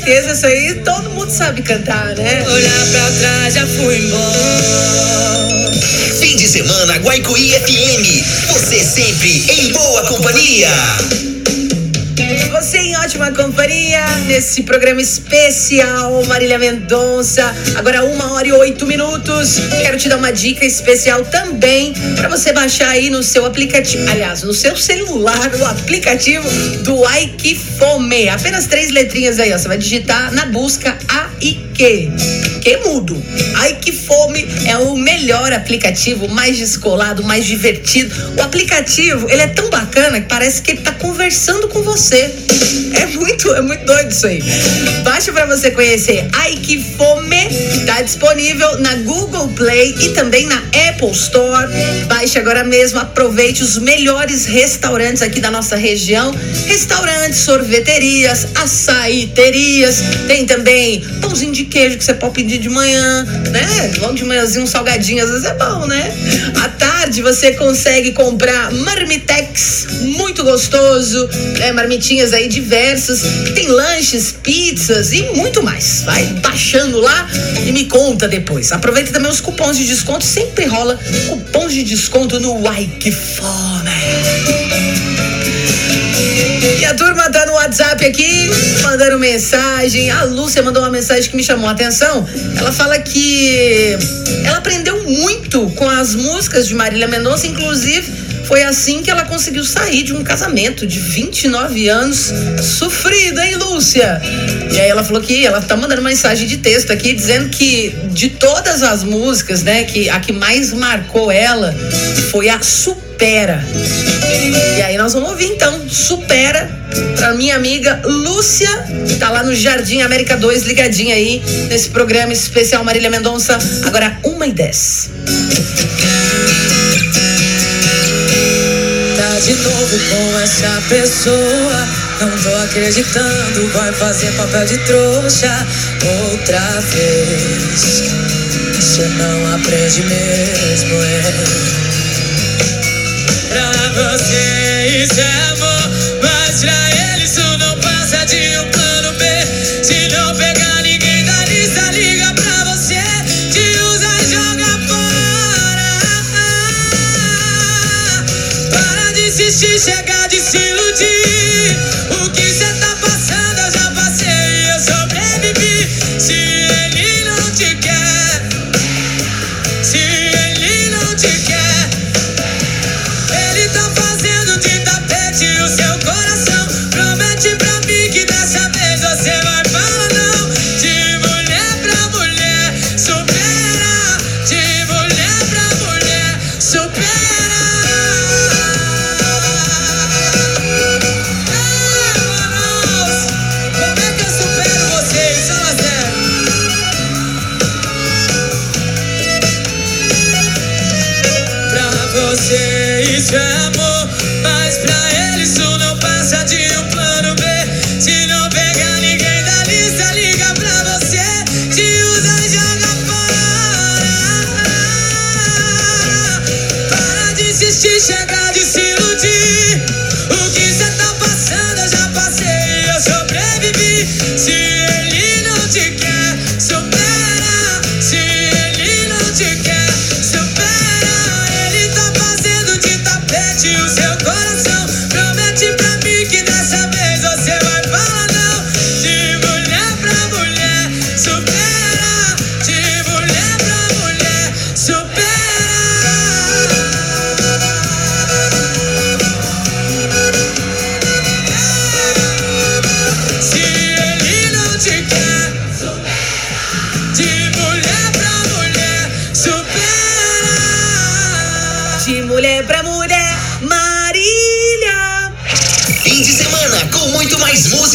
Certeza, isso aí todo mundo sabe cantar, né? Olhar pra trás já fui embora. Fim de semana Guaicuí FM. Você sempre em boa companhia. Você em ótima companhia nesse programa especial Marília Mendonça. Agora uma hora e oito minutos. Quero te dar uma dica especial também para você baixar aí no seu aplicativo, aliás, no seu celular, o aplicativo do Aikifome. Apenas três letrinhas aí, ó. Você vai digitar na busca A e que. Que mudo. Aikifome é o melhor aplicativo, mais descolado, mais divertido. O aplicativo, ele é tão bacana que parece que ele tá conversando com você. É muito, é muito doido isso aí. Baixa para você conhecer Ai que Fome, tá disponível na Google Play e também na Apple Store. Baixe agora mesmo, aproveite os melhores restaurantes aqui da nossa região. Restaurantes, sorveterias, açaiterias, tem também pãozinho de queijo que você pode pedir de manhã, né? Logo de manhãzinho um salgadinho, às vezes é bom, né? À tarde você consegue comprar marmitex, muito gostoso, né? Marmitinhas aí diversas, tem lanches, pizzas e muito mais. Vai baixando lá e me conta depois. Aproveita também os cupons de desconto, sempre rola cupons de desconto no Fome. E a turma tá no WhatsApp aqui, mandando mensagem. A Lúcia mandou uma mensagem que me chamou a atenção. Ela fala que ela aprendeu muito com as músicas de Marília Mendonça, inclusive foi assim que ela conseguiu sair de um casamento de 29 anos sofrido, hein, Lúcia? E aí ela falou que ela tá mandando uma mensagem de texto aqui dizendo que de todas as músicas, né, que a que mais marcou ela foi a Supera. E aí nós vamos ouvir então Supera pra minha amiga Lúcia, que tá lá no Jardim América 2, ligadinha aí nesse programa especial Marília Mendonça, agora 1 e 10 de novo com essa pessoa. Não tô acreditando, vai fazer papel de trouxa outra vez. Você não aprende mesmo, é. Pra você isso é amor, mas pra ele isso não passa de um chegar, de se iludir.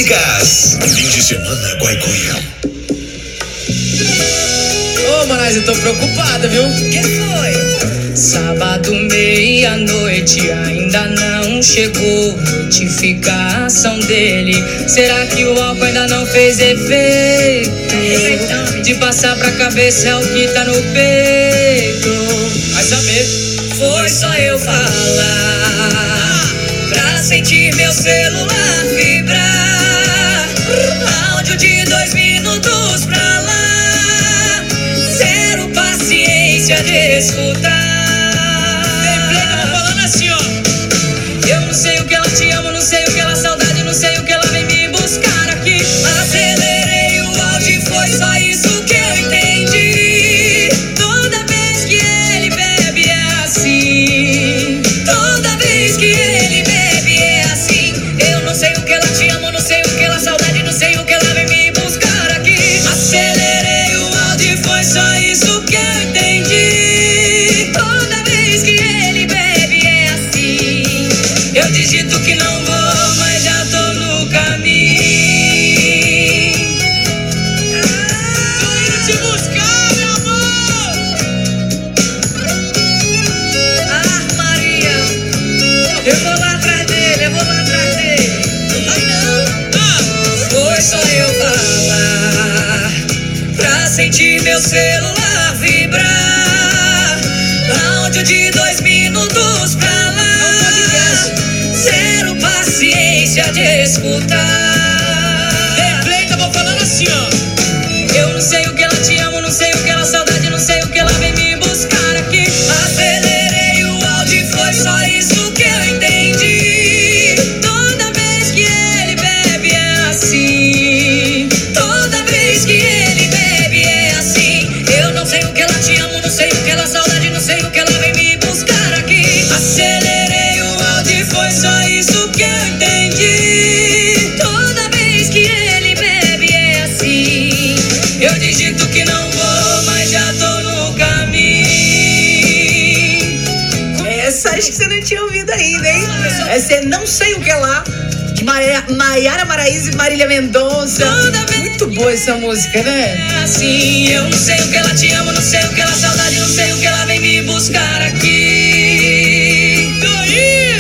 Fantásticas. Fim de semana, Guaicuia. Ô, oh, eu tô preocupada, viu? Que foi? Sábado, meia-noite, ainda não chegou notificação dele. Será que o álcool ainda não fez efeito? De passar pra cabeça é o que tá no peito. Vai saber. Foi só eu falar ah. pra sentir meu celular vibrar. Jesús. Essa é não sei o que é lá. Maiara Maraíza e Marília Mendonça. Muito boa essa música, né? É assim, eu não sei o que ela te ama, não sei o que ela saudade, não sei o que ela vem me buscar aqui. Doí!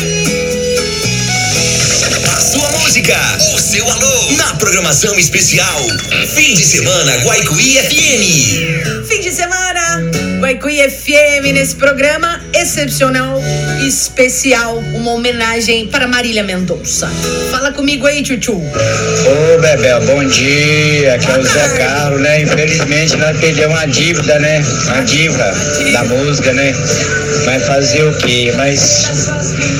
A sua música, o seu alô, na programação especial. Fim de semana, Guaicuí FM. Fim de semana, Guaicuí FM, nesse programa excepcional especial, uma homenagem para Marília Mendonça. Fala comigo aí, Tchutchu. Ô, Bebel, bom dia. Aqui é o Zé Carlos, né? Infelizmente nós perdemos uma dívida, né? Uma diva da música, né? Vai fazer o quê? Mas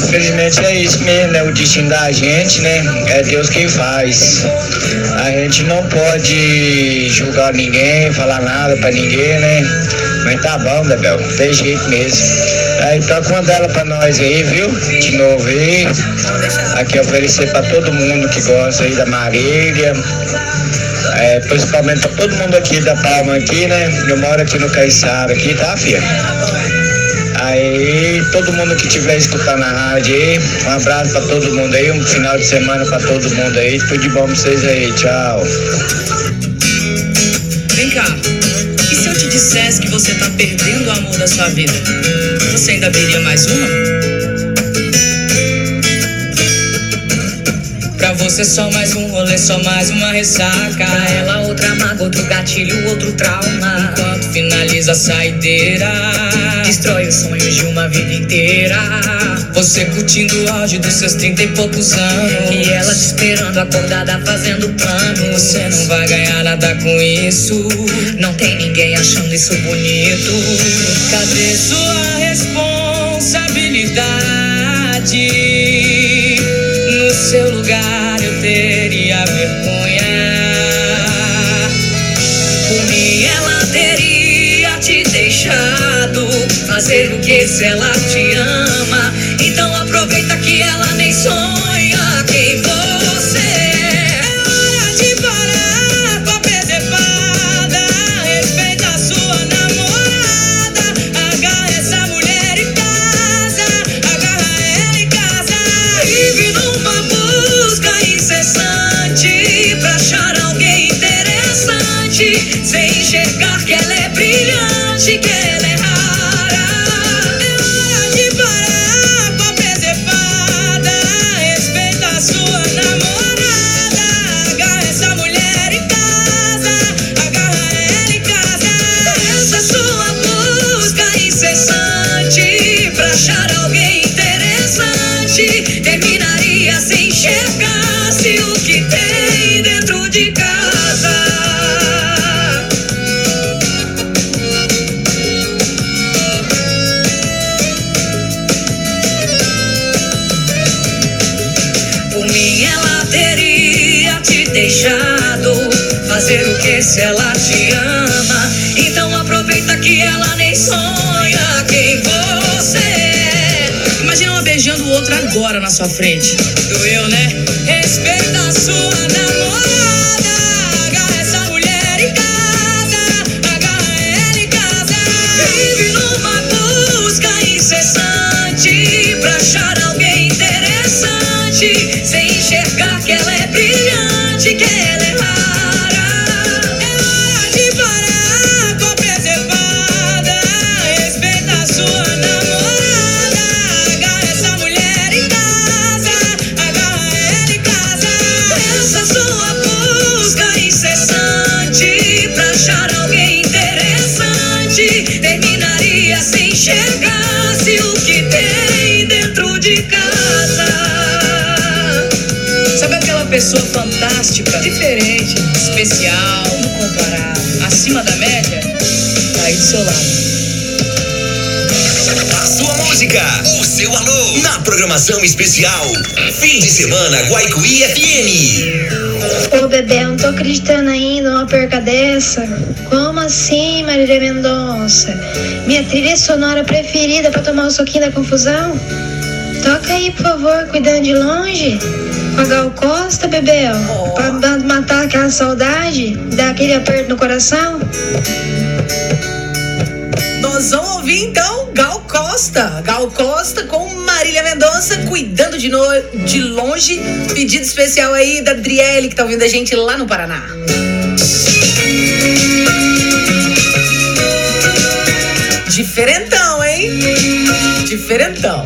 infelizmente é isso mesmo, né? O destino da gente, né? É Deus quem faz. A gente não pode julgar ninguém, falar nada pra ninguém, né? Mas tá bom, Bebel, tem jeito mesmo. Aí toca uma dela pra nós aí, viu? De novo aí. Aqui oferecer pra todo mundo que gosta aí da Marília. É, principalmente pra todo mundo aqui da Palma aqui, né? Eu moro aqui no Caiçara aqui, tá, filha? Aí, todo mundo que estiver escutando a rádio aí, um abraço pra todo mundo aí, um final de semana pra todo mundo aí. Tudo de bom pra vocês aí, tchau. Dissesse que você tá perdendo o amor da sua vida? Você ainda abriria mais uma? Pra você só mais um rolê, só mais uma ressaca. Pra ela outra mágoa, outro gatilho, outro trauma. Enquanto finaliza a saideira, destrói os sonhos de uma vida inteira. Você curtindo o auge dos seus trinta e poucos anos. E ela te esperando acordada fazendo plano. Você não vai ganhar nada com isso. Não tem ninguém achando isso bonito. Cadê sua responsabilidade? No seu lugar eu teria vergonha. Por mim ela teria te deixado fazer o que se ela te ama. Beijando o outro agora na sua frente. Doeu, né? Respeita a sua namorada. Agarra essa mulher em casa. Agarra ela em casa. Vive numa busca incessante pra achar alguém interessante. Sem enxergar que ela é brilhante, que ela é rara. Pessoa fantástica, diferente, especial, incomparado, acima da média? Tá aí do seu lado. A sua música, o seu alô, na programação especial. Fim de semana Guaicuí FM. Ô bebê, não tô acreditando ainda numa perca dessa. Como assim, Marília Mendonça? Minha trilha sonora preferida pra tomar o soquinho da confusão? Toca aí, por favor, cuidando de longe. Gal Costa, Bebel. Pra ma- matar aquela saudade, dar aquele aperto no coração. Nós vamos ouvir então Gal Costa. Gal Costa com Marília Mendonça cuidando de, no... de longe. Pedido especial aí da Adriele, que tá ouvindo a gente lá no Paraná. Diferentão, hein? Diferentão.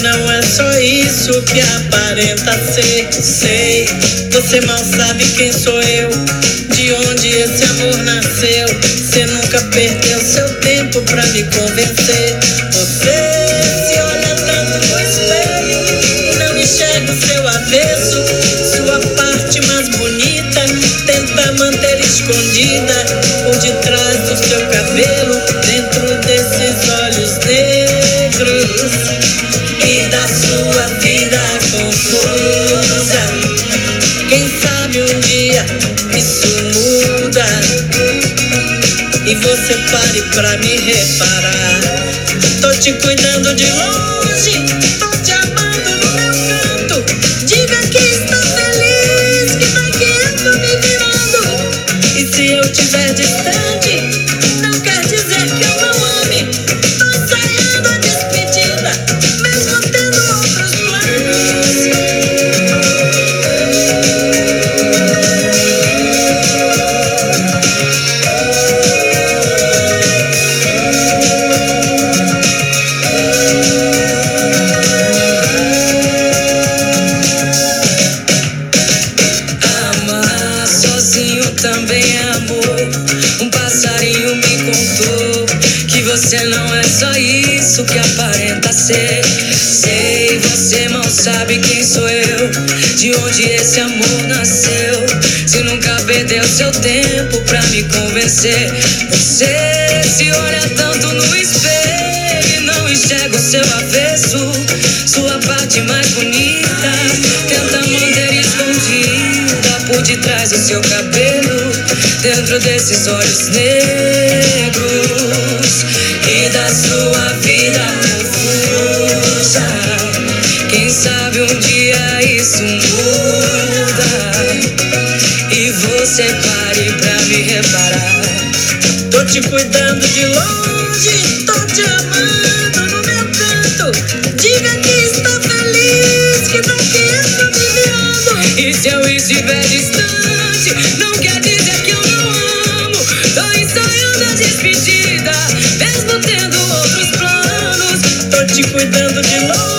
Não é só isso que aparenta ser. Sei, você mal sabe quem sou eu, de onde esse amor nasceu. Você nunca perdeu seu tempo pra me convencer. Pare pra me reparar. Tô te cuidando de longe, tempo pra me convencer. Você se olha tanto no espelho e não enxerga o seu avesso, sua parte mais bonita. Tenta manter escondida por detrás do seu cabelo, dentro desses olhos negros e da sua vida confusa. Quem sabe um dia isso muda e você te cuidando de longe, tô te amando no meu canto. Diga que está feliz, que daqui eu tô me virando. E se eu estiver distante, não quer dizer que eu não amo. Tô ensaiando a despedida, mesmo tendo outros planos. Tô te cuidando de longe,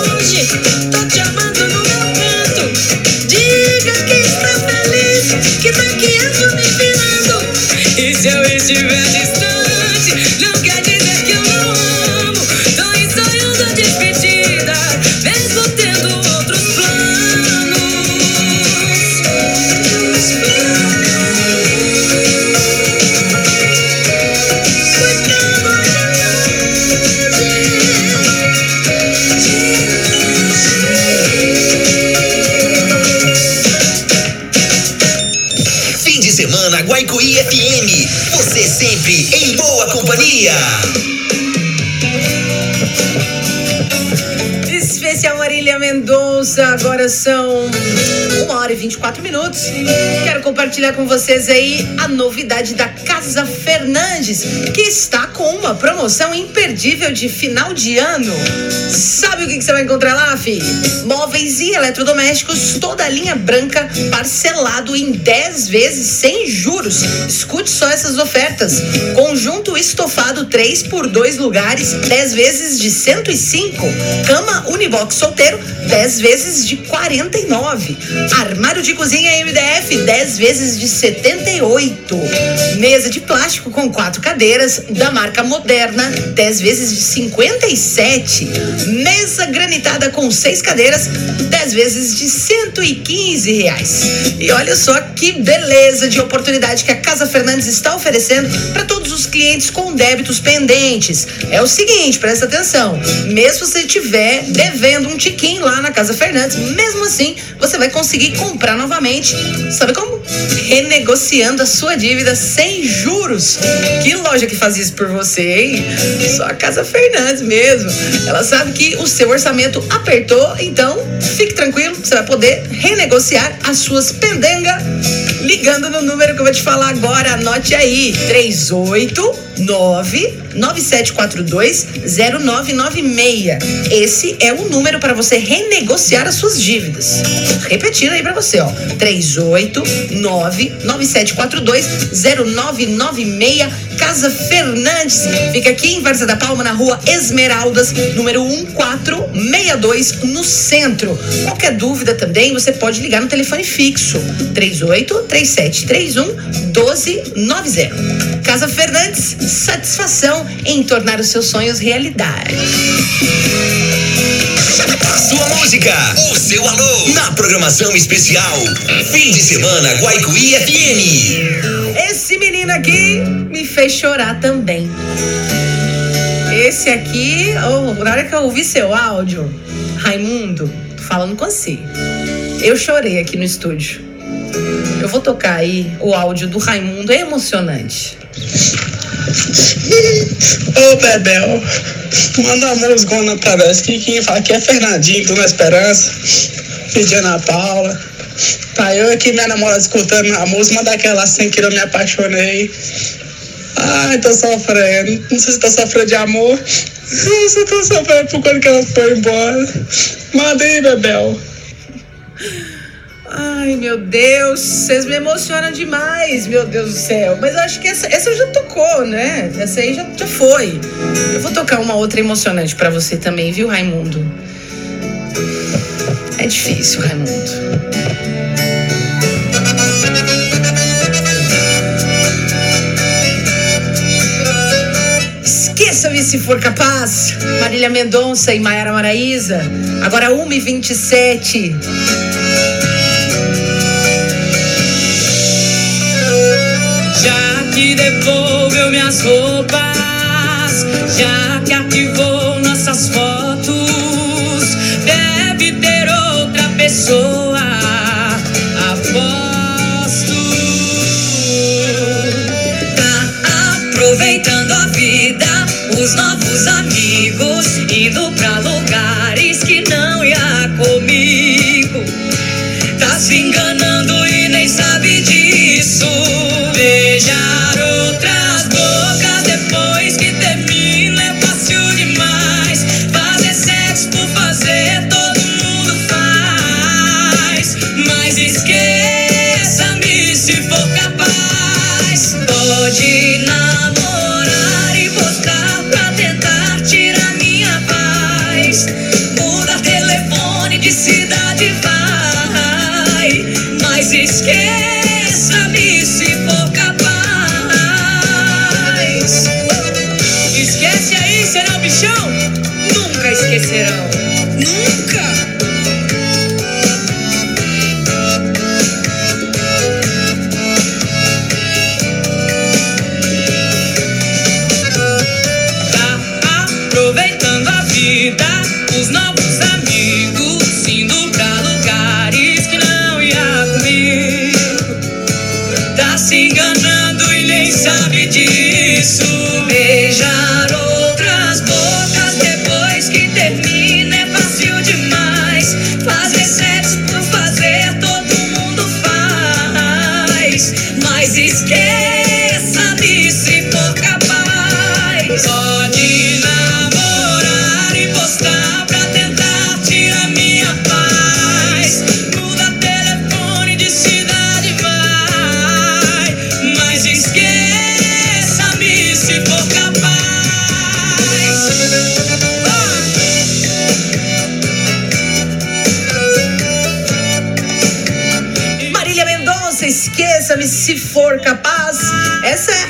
Mendonça, agora são uma hora e 24 minutos. Quero compartilhar com vocês aí a novidade da Casa Fernandes, que está com uma promoção imperdível de final de ano. Sabe o que, você vai encontrar lá, fi? Móveis e eletrodomésticos, toda a linha branca, parcelado em 10 vezes sem juros. Escute só essas ofertas. Conjunto estofado 3 por 2 lugares, 10 vezes de 105. Cama Unibox solteiro, 10 vezes de 49. Armário de cozinha MDF, 10 vezes de 78. Mesa de plástico com quatro cadeiras, da marca Moderna, 10 vezes de 57. Mesa granitada com seis cadeiras, 10 vezes de 115 reais. E olha só que beleza de oportunidade que a Casa Fernandes está oferecendo para todos os clientes com débitos pendentes. É o seguinte, presta atenção. Mesmo se você estiver devendo um tiquinho lá na Casa Fernandes, mesmo assim, você vai conseguir comprar novamente. Sabe como? Renegociando a sua dívida sem juros. Que loja que faz isso por você, hein? Só a Casa Fernandes mesmo. Ela sabe que o seu orçamento apertou, então fique tranquilo, você vai poder renegociar as suas pendengas ligando no número que eu vou te falar agora. Anote aí: 38 997420996. Esse é o número para você renegociar as suas dívidas. Repetindo aí para você, ó. 38997420996. Casa Fernandes. Fica aqui em Varza da Palma, na rua Esmeraldas, número 1462, no centro. Qualquer dúvida também, você pode ligar no telefone fixo. 38 3731 1290. Casa Fernandes, satisfação em tornar os seus sonhos realidade. Sua música, o seu alô, na programação especial. Fim de semana Guaicuí FM. Esse menino aqui me fez chorar também. Esse aqui, oh, na hora que eu ouvi seu áudio, Raimundo, tô falando com você. Eu chorei aqui no estúdio. Eu vou tocar aí o áudio do Raimundo, é emocionante. Ô Bebel, manda uma musgona pra nós. Que quem fala aqui é Fernandinho, do Na Esperança. Pedir Ana Paula. Tá eu aqui, minha namorada, escutando a música, manda aquela assim que eu me apaixonei. Ai, tô sofrendo. Não sei se tô sofrendo de amor. Não sei se tô sofrendo por quando que ela foi embora. Manda aí, Bebel. Ai, meu Deus, vocês me emocionam demais, meu Deus do céu. Mas eu acho que essa, essa já tocou, né? Essa aí já, já foi. Eu vou tocar uma outra emocionante pra você também, viu, Raimundo? É difícil, Raimundo. Esqueça-me se for capaz. Marília Mendonça e Maiara Maraíza. Agora 1h27. Que devolveu minhas roupas, já que arquivou nossas fotos, deve ter outra pessoa. Aposto. Tá aproveitando a vida, os novos amigos, indo pra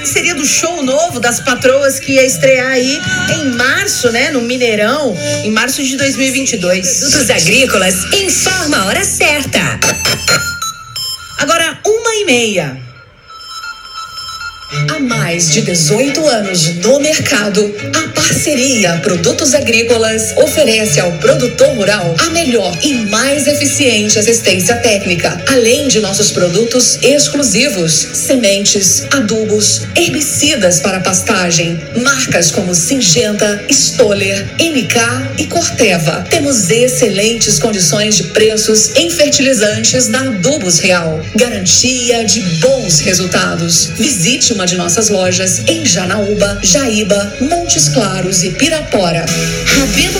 Seria do show novo das patroas que ia estrear aí em março, né? No Mineirão, em março de 2022. Produtos agrícolas, informa a hora certa. Agora, uma e meia. Há mais de 18 anos no mercado, a parceria Produtos Agrícolas oferece ao produtor rural a melhor e mais eficiente assistência técnica, além de nossos produtos exclusivos, sementes, adubos, herbicidas para pastagem, marcas como Singenta, Stoller, MK e Corteva. Temos excelentes condições de preços em fertilizantes da Adubos Real. Garantia de bons resultados. Visite uma de nossas lojas em Janaúba, Jaíba, Montes Claros Varos e Pirapora.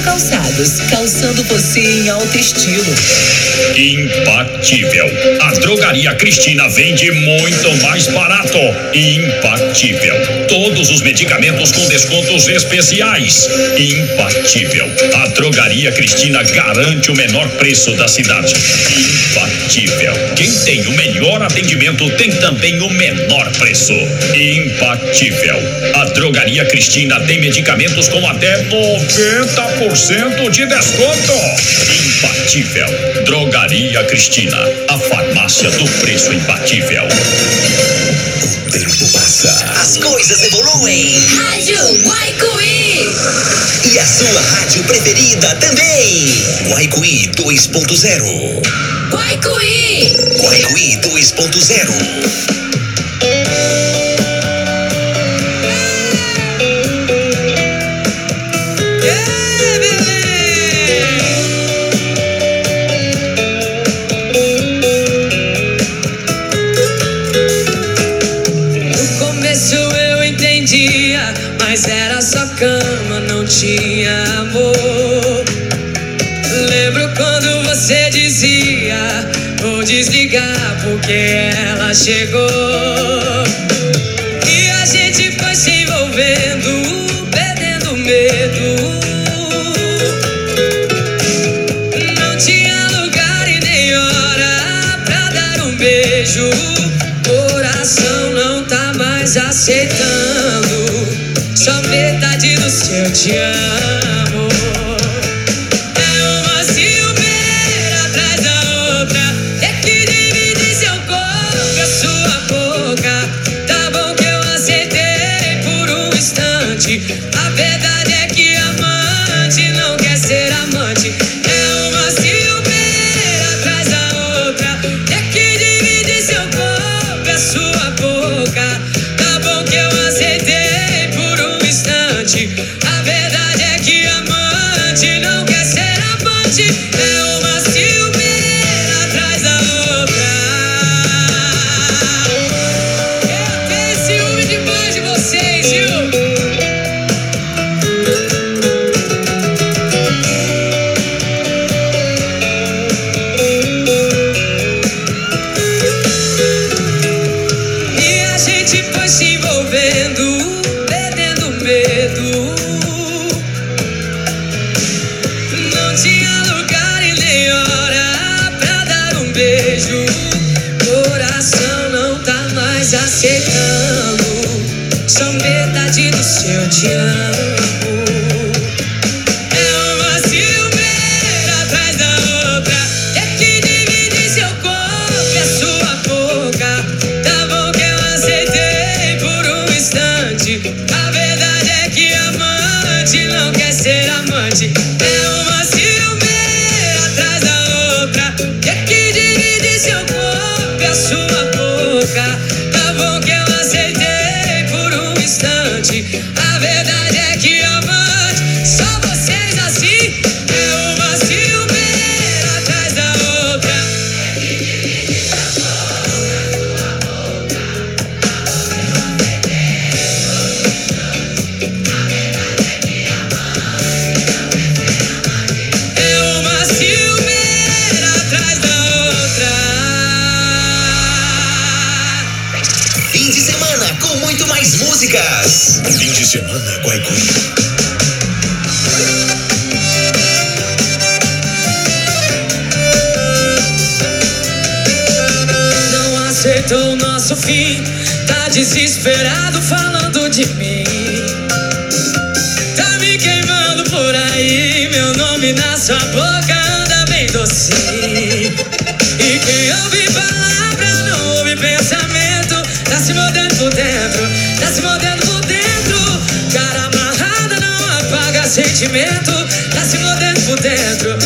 Calçados, calçando você em alto estilo. Impactível. A drogaria Cristina vende muito mais barato. Impactível. Todos os medicamentos com descontos especiais. Impactível. A drogaria Cristina garante o menor preço da cidade. Impactível. Quem tem o melhor atendimento tem também o menor preço. Impactível. A drogaria Cristina tem medicamentos com até 90% de desconto. Imbatível. Drogaria Cristina, a farmácia do preço imbatível. O tempo passa. As coisas evoluem. Rádio Guaicuí. E a sua rádio preferida também. Guaicuí 2.0. Guaicuí. Guaicuí 2.0. que ela chegou. So fim. Tá desesperado falando de mim. Tá me queimando por aí. Meu nome na sua boca anda bem doce. E quem ouve palavra não ouve pensamento. Tá se mudando por dentro. Tá se mudando por dentro. Cara amarrada não apaga sentimento. Tá se mudando por dentro.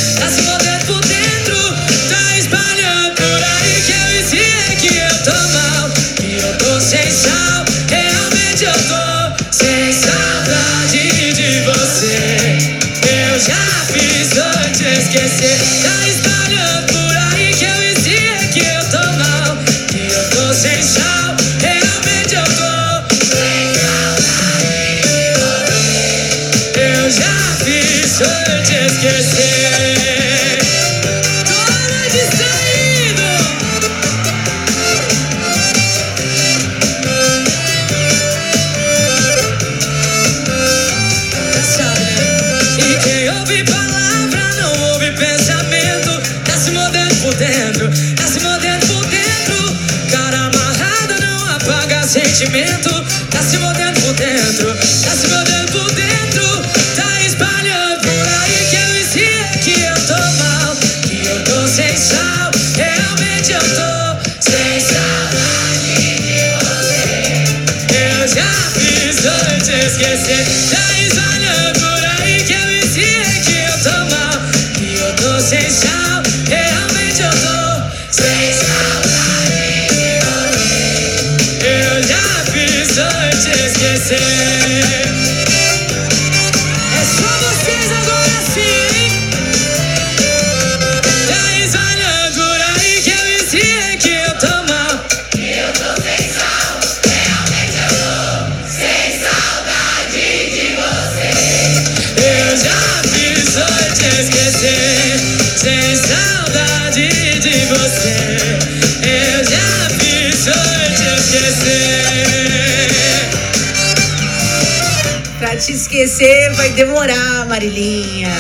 Te esquecer vai demorar, Marilinha.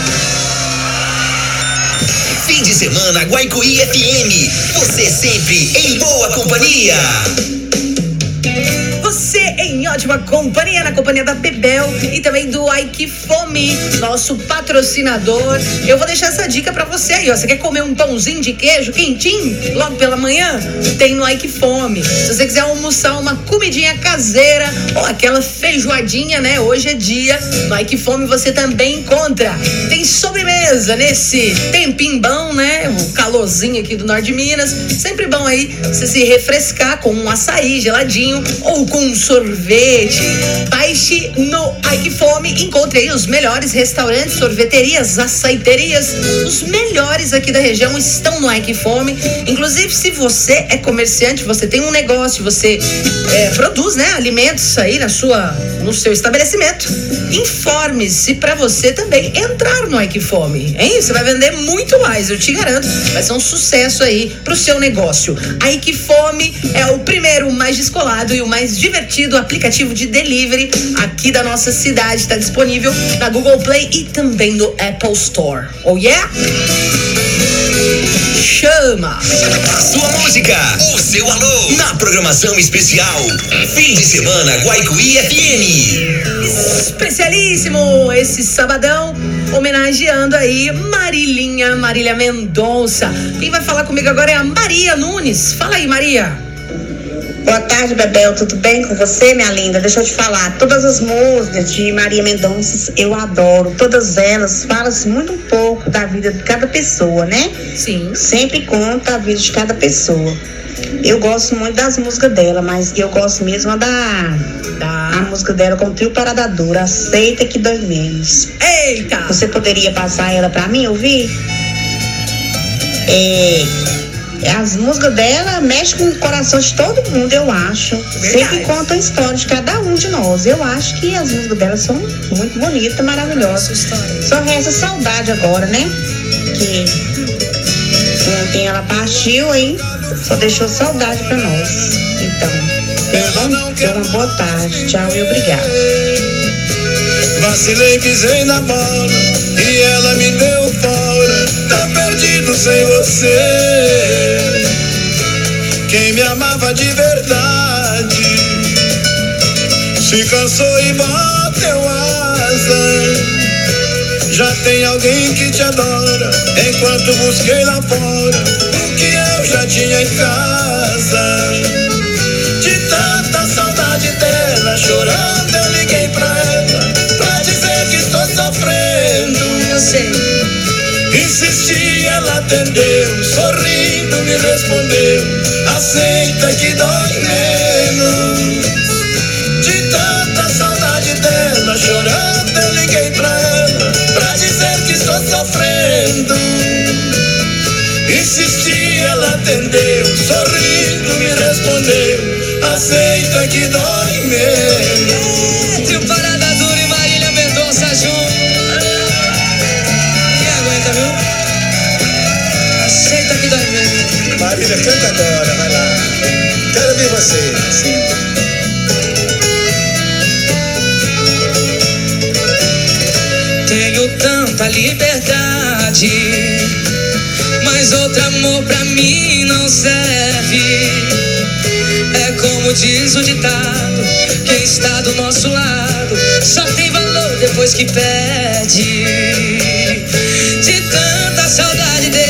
Fim de semana Guaicuí FM. Você sempre em boa companhia. Você em ótima companhia, na companhia da Bebel e também do Ike Nosso patrocinador. Eu vou deixar essa dica pra você aí, ó. Você quer comer um pãozinho de queijo quentinho logo pela manhã? Tem no Ike Fome. Se você quiser almoçar uma comidinha caseira ou aquela feijoadinha, né? Hoje é dia. No Ike Fome você também encontra. Tem sobremesa nesse tempinho bom, né? O calorzinho aqui do norte de Minas. Sempre bom aí você se refrescar com um açaí geladinho ou com um sorvete. Baixe no Ike Fome, encontre aí os melhores restaurantes, sorveterias, açaiterias. Os melhores aqui da região estão no Ike Fome. Inclusive, se você é comerciante, você tem um negócio, você é, produz, né, alimentos aí na sua, no seu estabelecimento, informe-se para você também entrar no Ike Fome, hein? Você vai vender muito mais, eu te garanto. Vai ser um sucesso aí pro seu negócio. A Ike Fome é o primeiro, o mais descolado e o mais divertido aplicativo de delivery aqui da nossa cidade. Está disponível na Google Play e também no Apple Store. Oh yeah? Chama! A sua música, o seu alô, na programação especial. Fim de semana Guaicuí FM. Especialíssimo esse sabadão, homenageando aí Marilinha, Marília Mendonça. Quem vai falar comigo agora é a Maria Nunes. Fala aí, Maria. Boa tarde, Bebel. Tudo bem com você, minha linda? Deixa eu te falar. Todas as músicas de Maria Mendonça eu adoro. Todas elas falam-se muito um pouco da vida de cada pessoa, né? Sim. Sempre conta a vida de cada pessoa. Eu gosto muito das músicas dela, mas eu gosto mesmo da, da a música dela com o trio Parada Dura. Aceita que dói menos. Eita! Você poderia passar ela pra mim ouvir? É, as músicas dela mexem com o coração de todo mundo, eu acho. Sempre contam a história de cada um de nós. Eu acho que as músicas dela são muito bonitas, maravilhosas. Só resta saudade agora, né? Que ontem ela partiu aí, só deixou saudade pra nós. Então, tenha uma boa tarde. Tchau e obrigada. Vacilei, pisei na bola e ela me deu fora. Perdido sem você. Quem me amava de verdade se cansou e bateu asa. Já tem alguém que te adora. Enquanto busquei lá fora o que eu já tinha em casa. De tanta saudade dela, chorando, eu liguei pra ela pra dizer que estou sofrendo. Eu sei. Insisti, ela atendeu, sorrindo me respondeu. Aceita que dói menos. De tanta saudade dela, chorando, eu liguei pra ela pra dizer que estou sofrendo. Insisti, ela atendeu, sorrindo me respondeu. Aceita que dói menos. Marília, canta agora, vai lá. Quero ver você. Tenho tanta liberdade, mas outro amor pra mim não serve. É como como diz o ditado, quem está do nosso lado só tem valor depois que perde. De tanta saudade dele,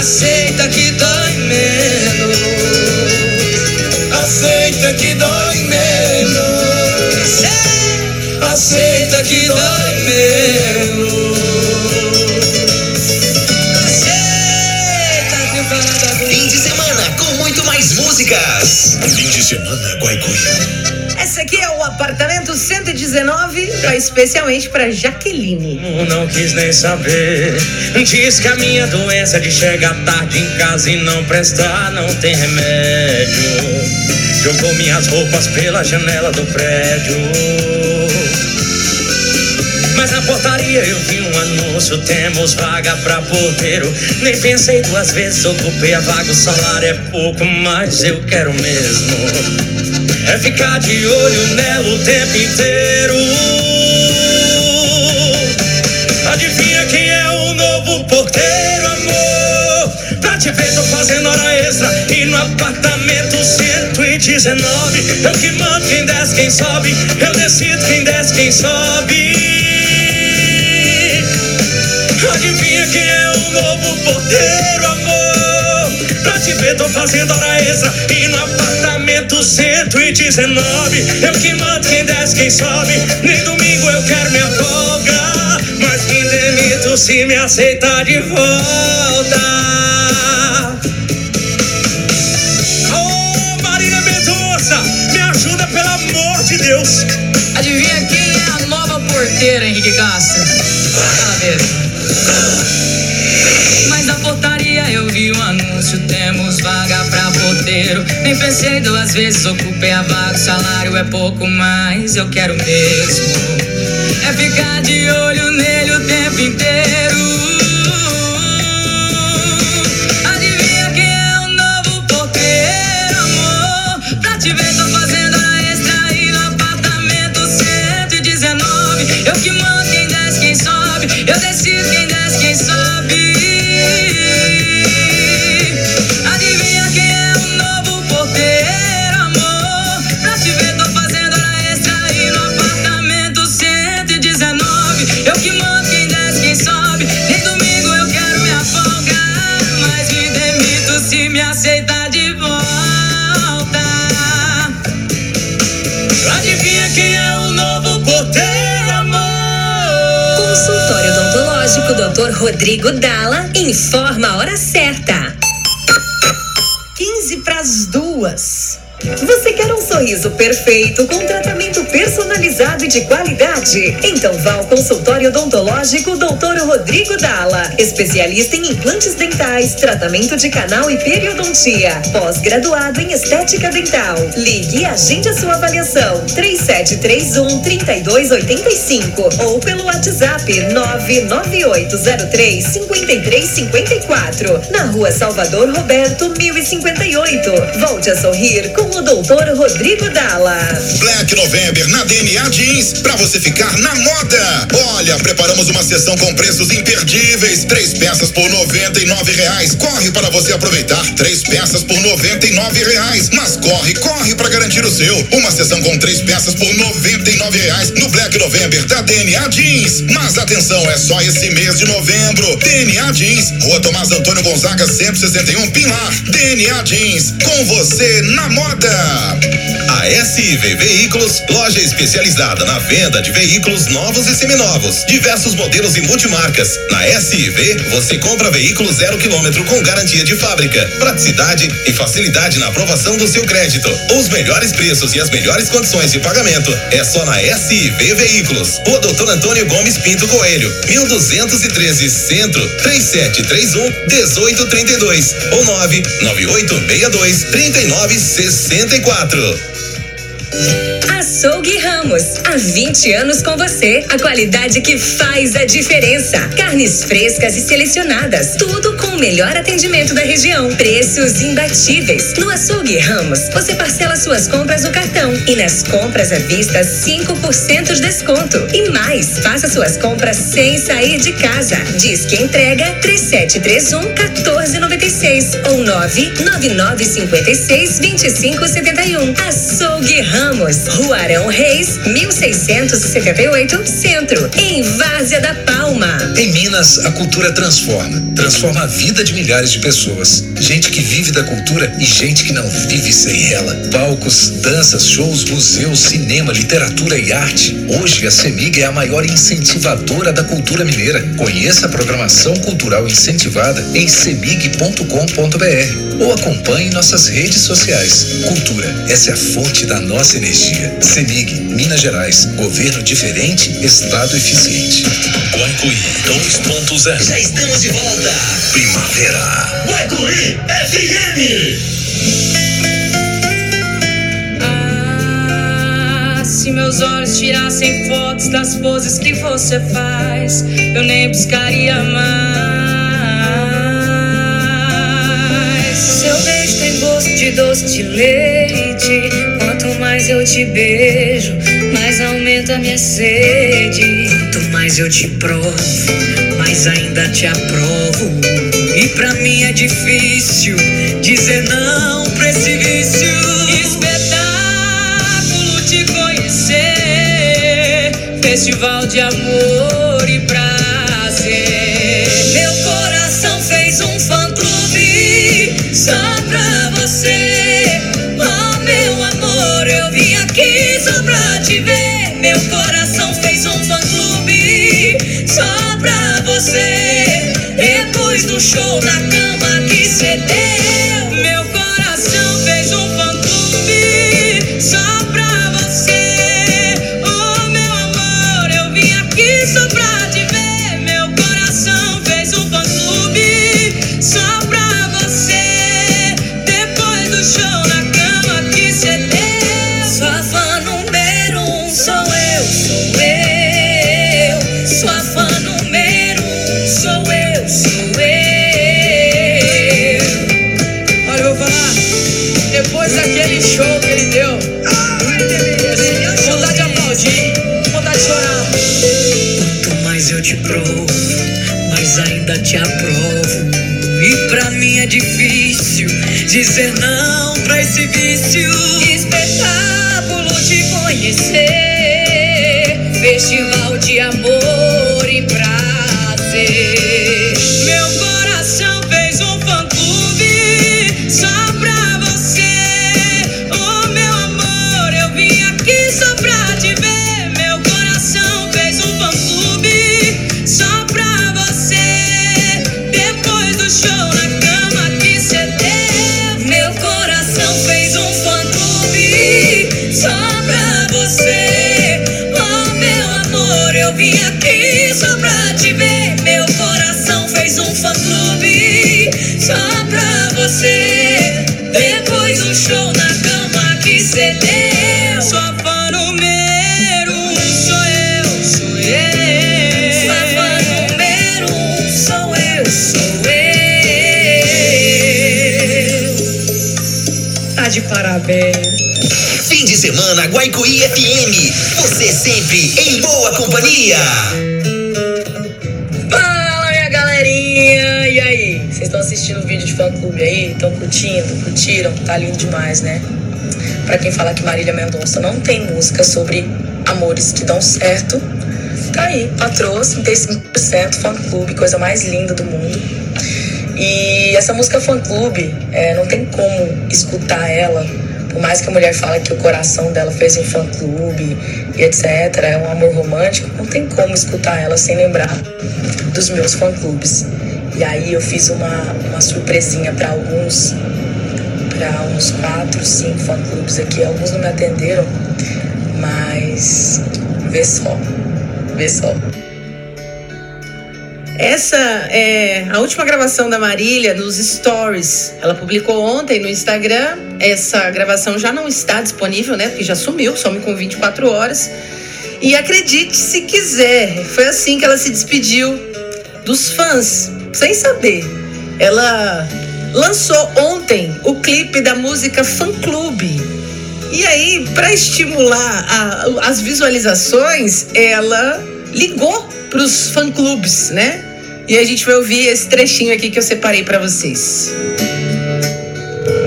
Aceita que dói menos. Aceita que dói menos. Aceita que dói menos. Fim de semana com muito mais músicas. Fim de semana Guaicuí. Apartamento 119, vai especialmente pra Jaqueline. Não quis nem saber. Diz que a minha doença é de chegar tarde em casa e não prestar, não tem remédio. Jogou minhas roupas pela janela do prédio. Mas na portaria eu vi um anúncio, temos vaga pra porteiro. Nem pensei duas vezes, ocupei a vaga, o salário é pouco, mas eu quero mesmo. É ficar de olho nela o tempo inteiro. Adivinha quem é o novo porteiro, amor? Pra te ver, tô fazendo hora extra. E no apartamento 119, eu que mando quem desce, quem sobe. Eu decido quem desce, quem sobe. Adivinha quem é o novo porteiro, amor? Pra te ver, tô fazendo hora extra. E no apartamento 119, eu que mando quem desce, quem sobe. Nem domingo eu quero minha folga. Mas me demito se me aceitar de volta. Ô, Marília Mendonça, me ajuda pelo amor de Deus. Adivinha quem é a nova porteira, Henrique Castro? Fala, pensei duas vezes, ocupei a vaga, o salário é pouco, mas eu quero mesmo. É ficar de olho nele o tempo inteiro. Odontológico Dr. Rodrigo Dalla informa a hora certa. 15 pras duas. Você quer um sorriso perfeito com tratamento personalizado e de qualidade? Então vá ao consultório odontológico Dr. Rodrigo Dalla, especialista em implantes dentais, tratamento de canal e periodontia, pós-graduado em estética dental. Ligue e agende a sua avaliação 3731 3285 ou pelo WhatsApp 99803 5354 na Rua Salvador Roberto 1058. Volte a sorrir com o Dr. Rodrigo Dalla. Black November na DNA Jeans, pra você ficar na moda. Olha, preparamos uma sessão com preços imperdíveis. Três peças por R$ reais. Corre para você aproveitar. Três peças por R$ reais. Mas corre, corre para garantir o seu. Uma sessão com três peças por R$ reais no Black November da DNA Jeans. Mas atenção, é só esse mês de novembro. DNA Jeans, Rua Tomás Antônio Gonzaga 161 Pilar. DNA Jeans, com você na moda. A SIV Veículos, loja especializada na venda de veículos novos e seminovos, diversos modelos e multimarcas. Na SIV, você compra veículo zero quilômetro com garantia de fábrica, praticidade e facilidade na aprovação do seu crédito. Os melhores preços e as melhores condições de pagamento é só na SIV Veículos. Rua Doutor Antônio Gomes Pinto Coelho, 1213 Centro, 3731 1832 ou 99862 3964. Açougue Ramos, há 20 anos com você. A qualidade que faz a diferença. Carnes frescas e selecionadas, tudo com o melhor atendimento da região. Preços imbatíveis. No Açougue Ramos, você parcela suas compras no cartão e nas compras à vista 5% de desconto. E mais, faça suas compras sem sair de casa. Diz que entrega 3731 1496 ou 99956 2571. Açougue Ramos, Arão Reis, 1678, Centro, em Várzea da Palma. Em Minas, a cultura transforma. Transforma a vida de milhares de pessoas. Gente que vive da cultura e gente que não vive sem ela. Palcos, danças, shows, museus, cinema, literatura e arte. Hoje, a CEMIG é a maior incentivadora da cultura mineira. Conheça a programação cultural incentivada em cemig.com.br ou acompanhe nossas redes sociais. Cultura, essa é a fonte da nossa energia. CEMIG, Minas Gerais. Governo diferente, Estado eficiente. Guaicuí 2.0. Já estamos de volta. Primavera. Guaicuí FM. Ah, se meus olhos tirassem fotos das poses que você faz, eu nem buscaria mais. Seu beijo tem gosto de doce de leite. Mais eu te beijo, mais aumenta minha sede. Quanto mais eu te provo, mais ainda te aprovo. E pra mim é difícil dizer não pra esse vício. Espetáculo te conhecer, festival de amor e prazer. Meu coração fez um fã clube só pra você. Show na dizer não pra esse vício. Parabéns. Fim de semana Guaicuí FM. Você sempre em boa companhia. Fala, minha galerinha! E aí? Vocês estão assistindo o vídeo de fã clube aí? Estão curtindo? Curtiram? Tá lindo demais, né? Pra quem fala que Marília Mendonça não tem música sobre amores que dão certo, tá aí, patroa, 35%, fã clube, coisa mais linda do mundo. E essa música fã clube, é, não tem como escutar ela, por mais que a mulher fale que o coração dela fez um fã clube e etc, é um amor romântico, não tem como escutar ela sem lembrar dos meus fã clubes. E aí eu fiz uma, uma surpresinha para alguns, para uns quatro, cinco fã clubes aqui. Alguns não me atenderam, mas vê só, vê só. Essa é a última gravação da Marília nos stories. Ela publicou ontem no Instagram. Essa gravação já não está disponível, né? Porque já sumiu, some com 24 horas. E acredite se quiser, foi assim que ela se despediu dos fãs, sem saber. Ela lançou ontem o clipe da música Fã Clube. E aí, para estimular a- as visualizações, ela ligou para os fã-clubes, né? E a gente vai ouvir esse trechinho aqui que eu separei para vocês.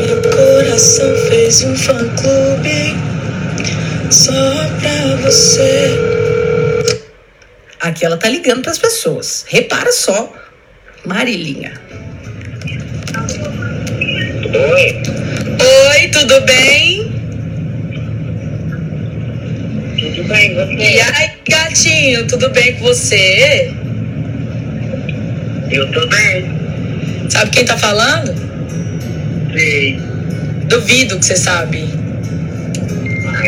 Meu coração fez um fã-clube só pra você. Aqui ela tá ligando para as pessoas. Repara só, Marilinha. Oi. Oi, tudo bem? Tudo bem, você? E aí, gatinho, tudo bem com você? Eu tô bem. Sabe quem tá falando? Sei. Duvido que você sabe.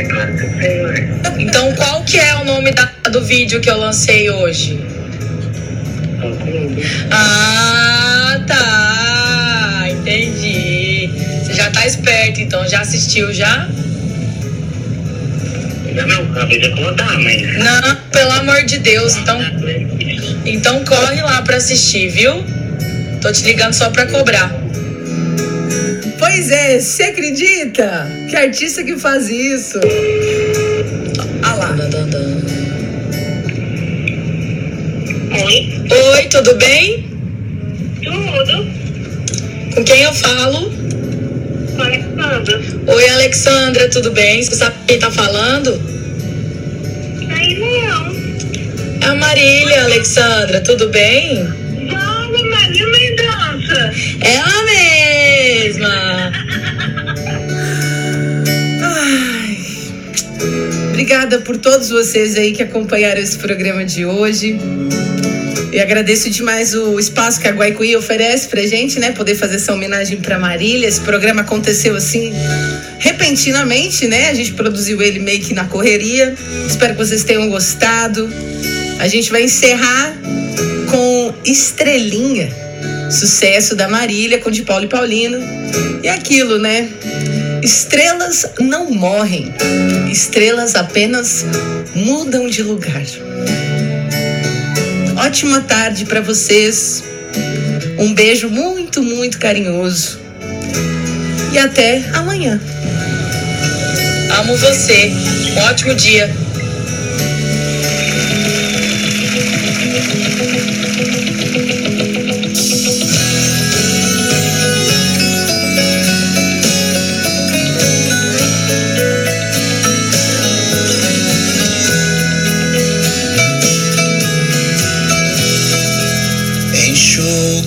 claro que eu sei, ué. Então qual que é o nome da- do vídeo que eu lancei hoje? Ah, tá. Entendi. Você já tá esperto, então. Já assistiu já? Ainda não, acabei de acordar, mas... Não, pelo amor de Deus. Então, então corre lá pra assistir, viu? Tô te ligando só pra cobrar. Pois é, você acredita? Que artista que faz isso? Ah lá. Oi. Oi, tudo bem? Tudo. Com quem eu falo? Alexandra. Oi, Alexandra, tudo bem? Você sabe quem tá falando? A Marília, Alexandra, tudo bem? Não, Marília Mendonça. Ela mesma. Ai. Obrigada por todos vocês aí que acompanharam esse programa de hoje. E agradeço demais o espaço que a Guaicuí oferece pra gente, né? Poder fazer essa homenagem pra Marília. Esse programa aconteceu assim, repentinamente, né? A gente produziu ele meio que na correria. Espero que vocês tenham gostado. A gente vai encerrar com Estrelinha, sucesso da Marília com de Paulo e Paulino. E aquilo, né? Estrelas não morrem, estrelas apenas mudam de lugar. Ótima tarde para vocês. Um beijo muito, muito carinhoso. E até amanhã. Amo você. Um ótimo dia.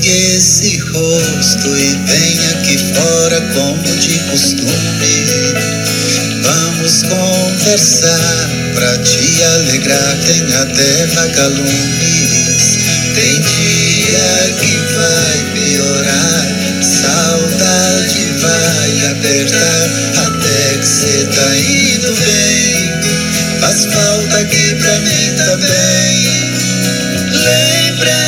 Esse rosto e venha aqui fora como de costume. Vamos conversar pra te alegrar, tem até vagalumes. Tem dia que vai piorar, saudade vai apertar, até que cê tá indo bem. Faz falta aqui pra mim também. Lembra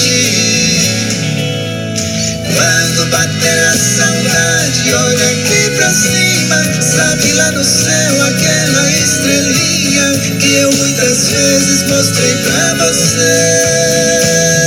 quando bater a saudade, olha aqui pra cima. Sabe lá no céu aquela estrelinha que eu muitas vezes mostrei pra você.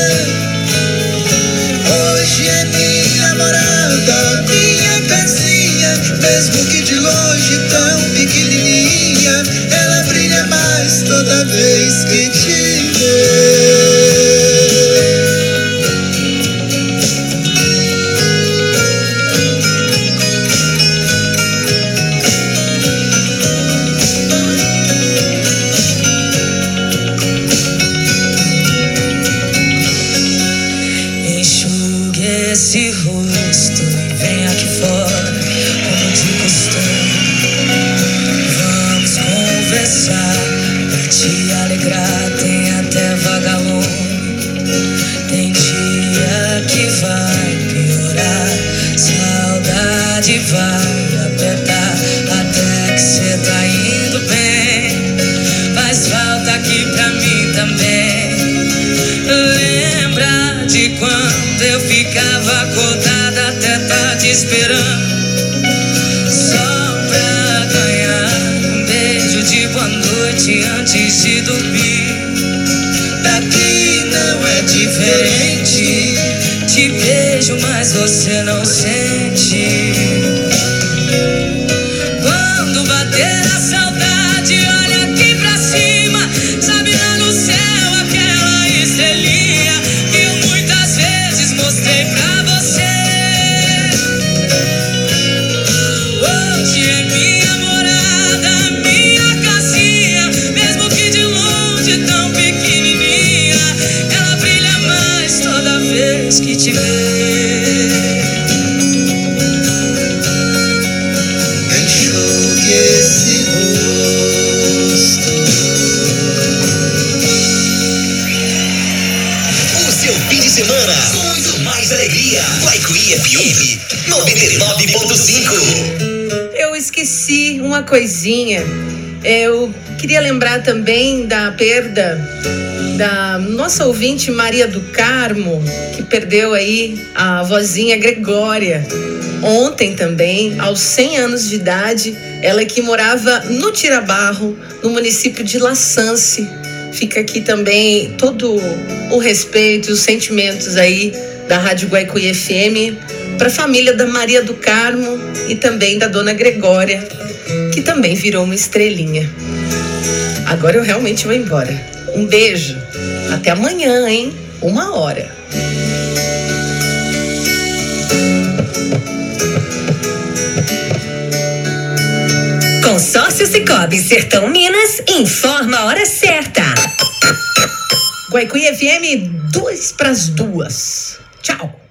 Perda da nossa ouvinte Maria do Carmo, que perdeu aí a vozinha Gregória. Ontem também, aos 100 anos de idade, ela que morava no Tirabarro, no município de Laçance. Fica aqui também todo o respeito e os sentimentos aí da Rádio Guaicuí FM para a família da Maria do Carmo e também da Dona Gregória, que também virou uma estrelinha. Agora eu realmente vou embora. Um beijo. Até amanhã, hein? Uma hora. Consórcio Cicobi Sertão Minas informa a hora certa. Guaicuí FM, duas para as duas. Tchau.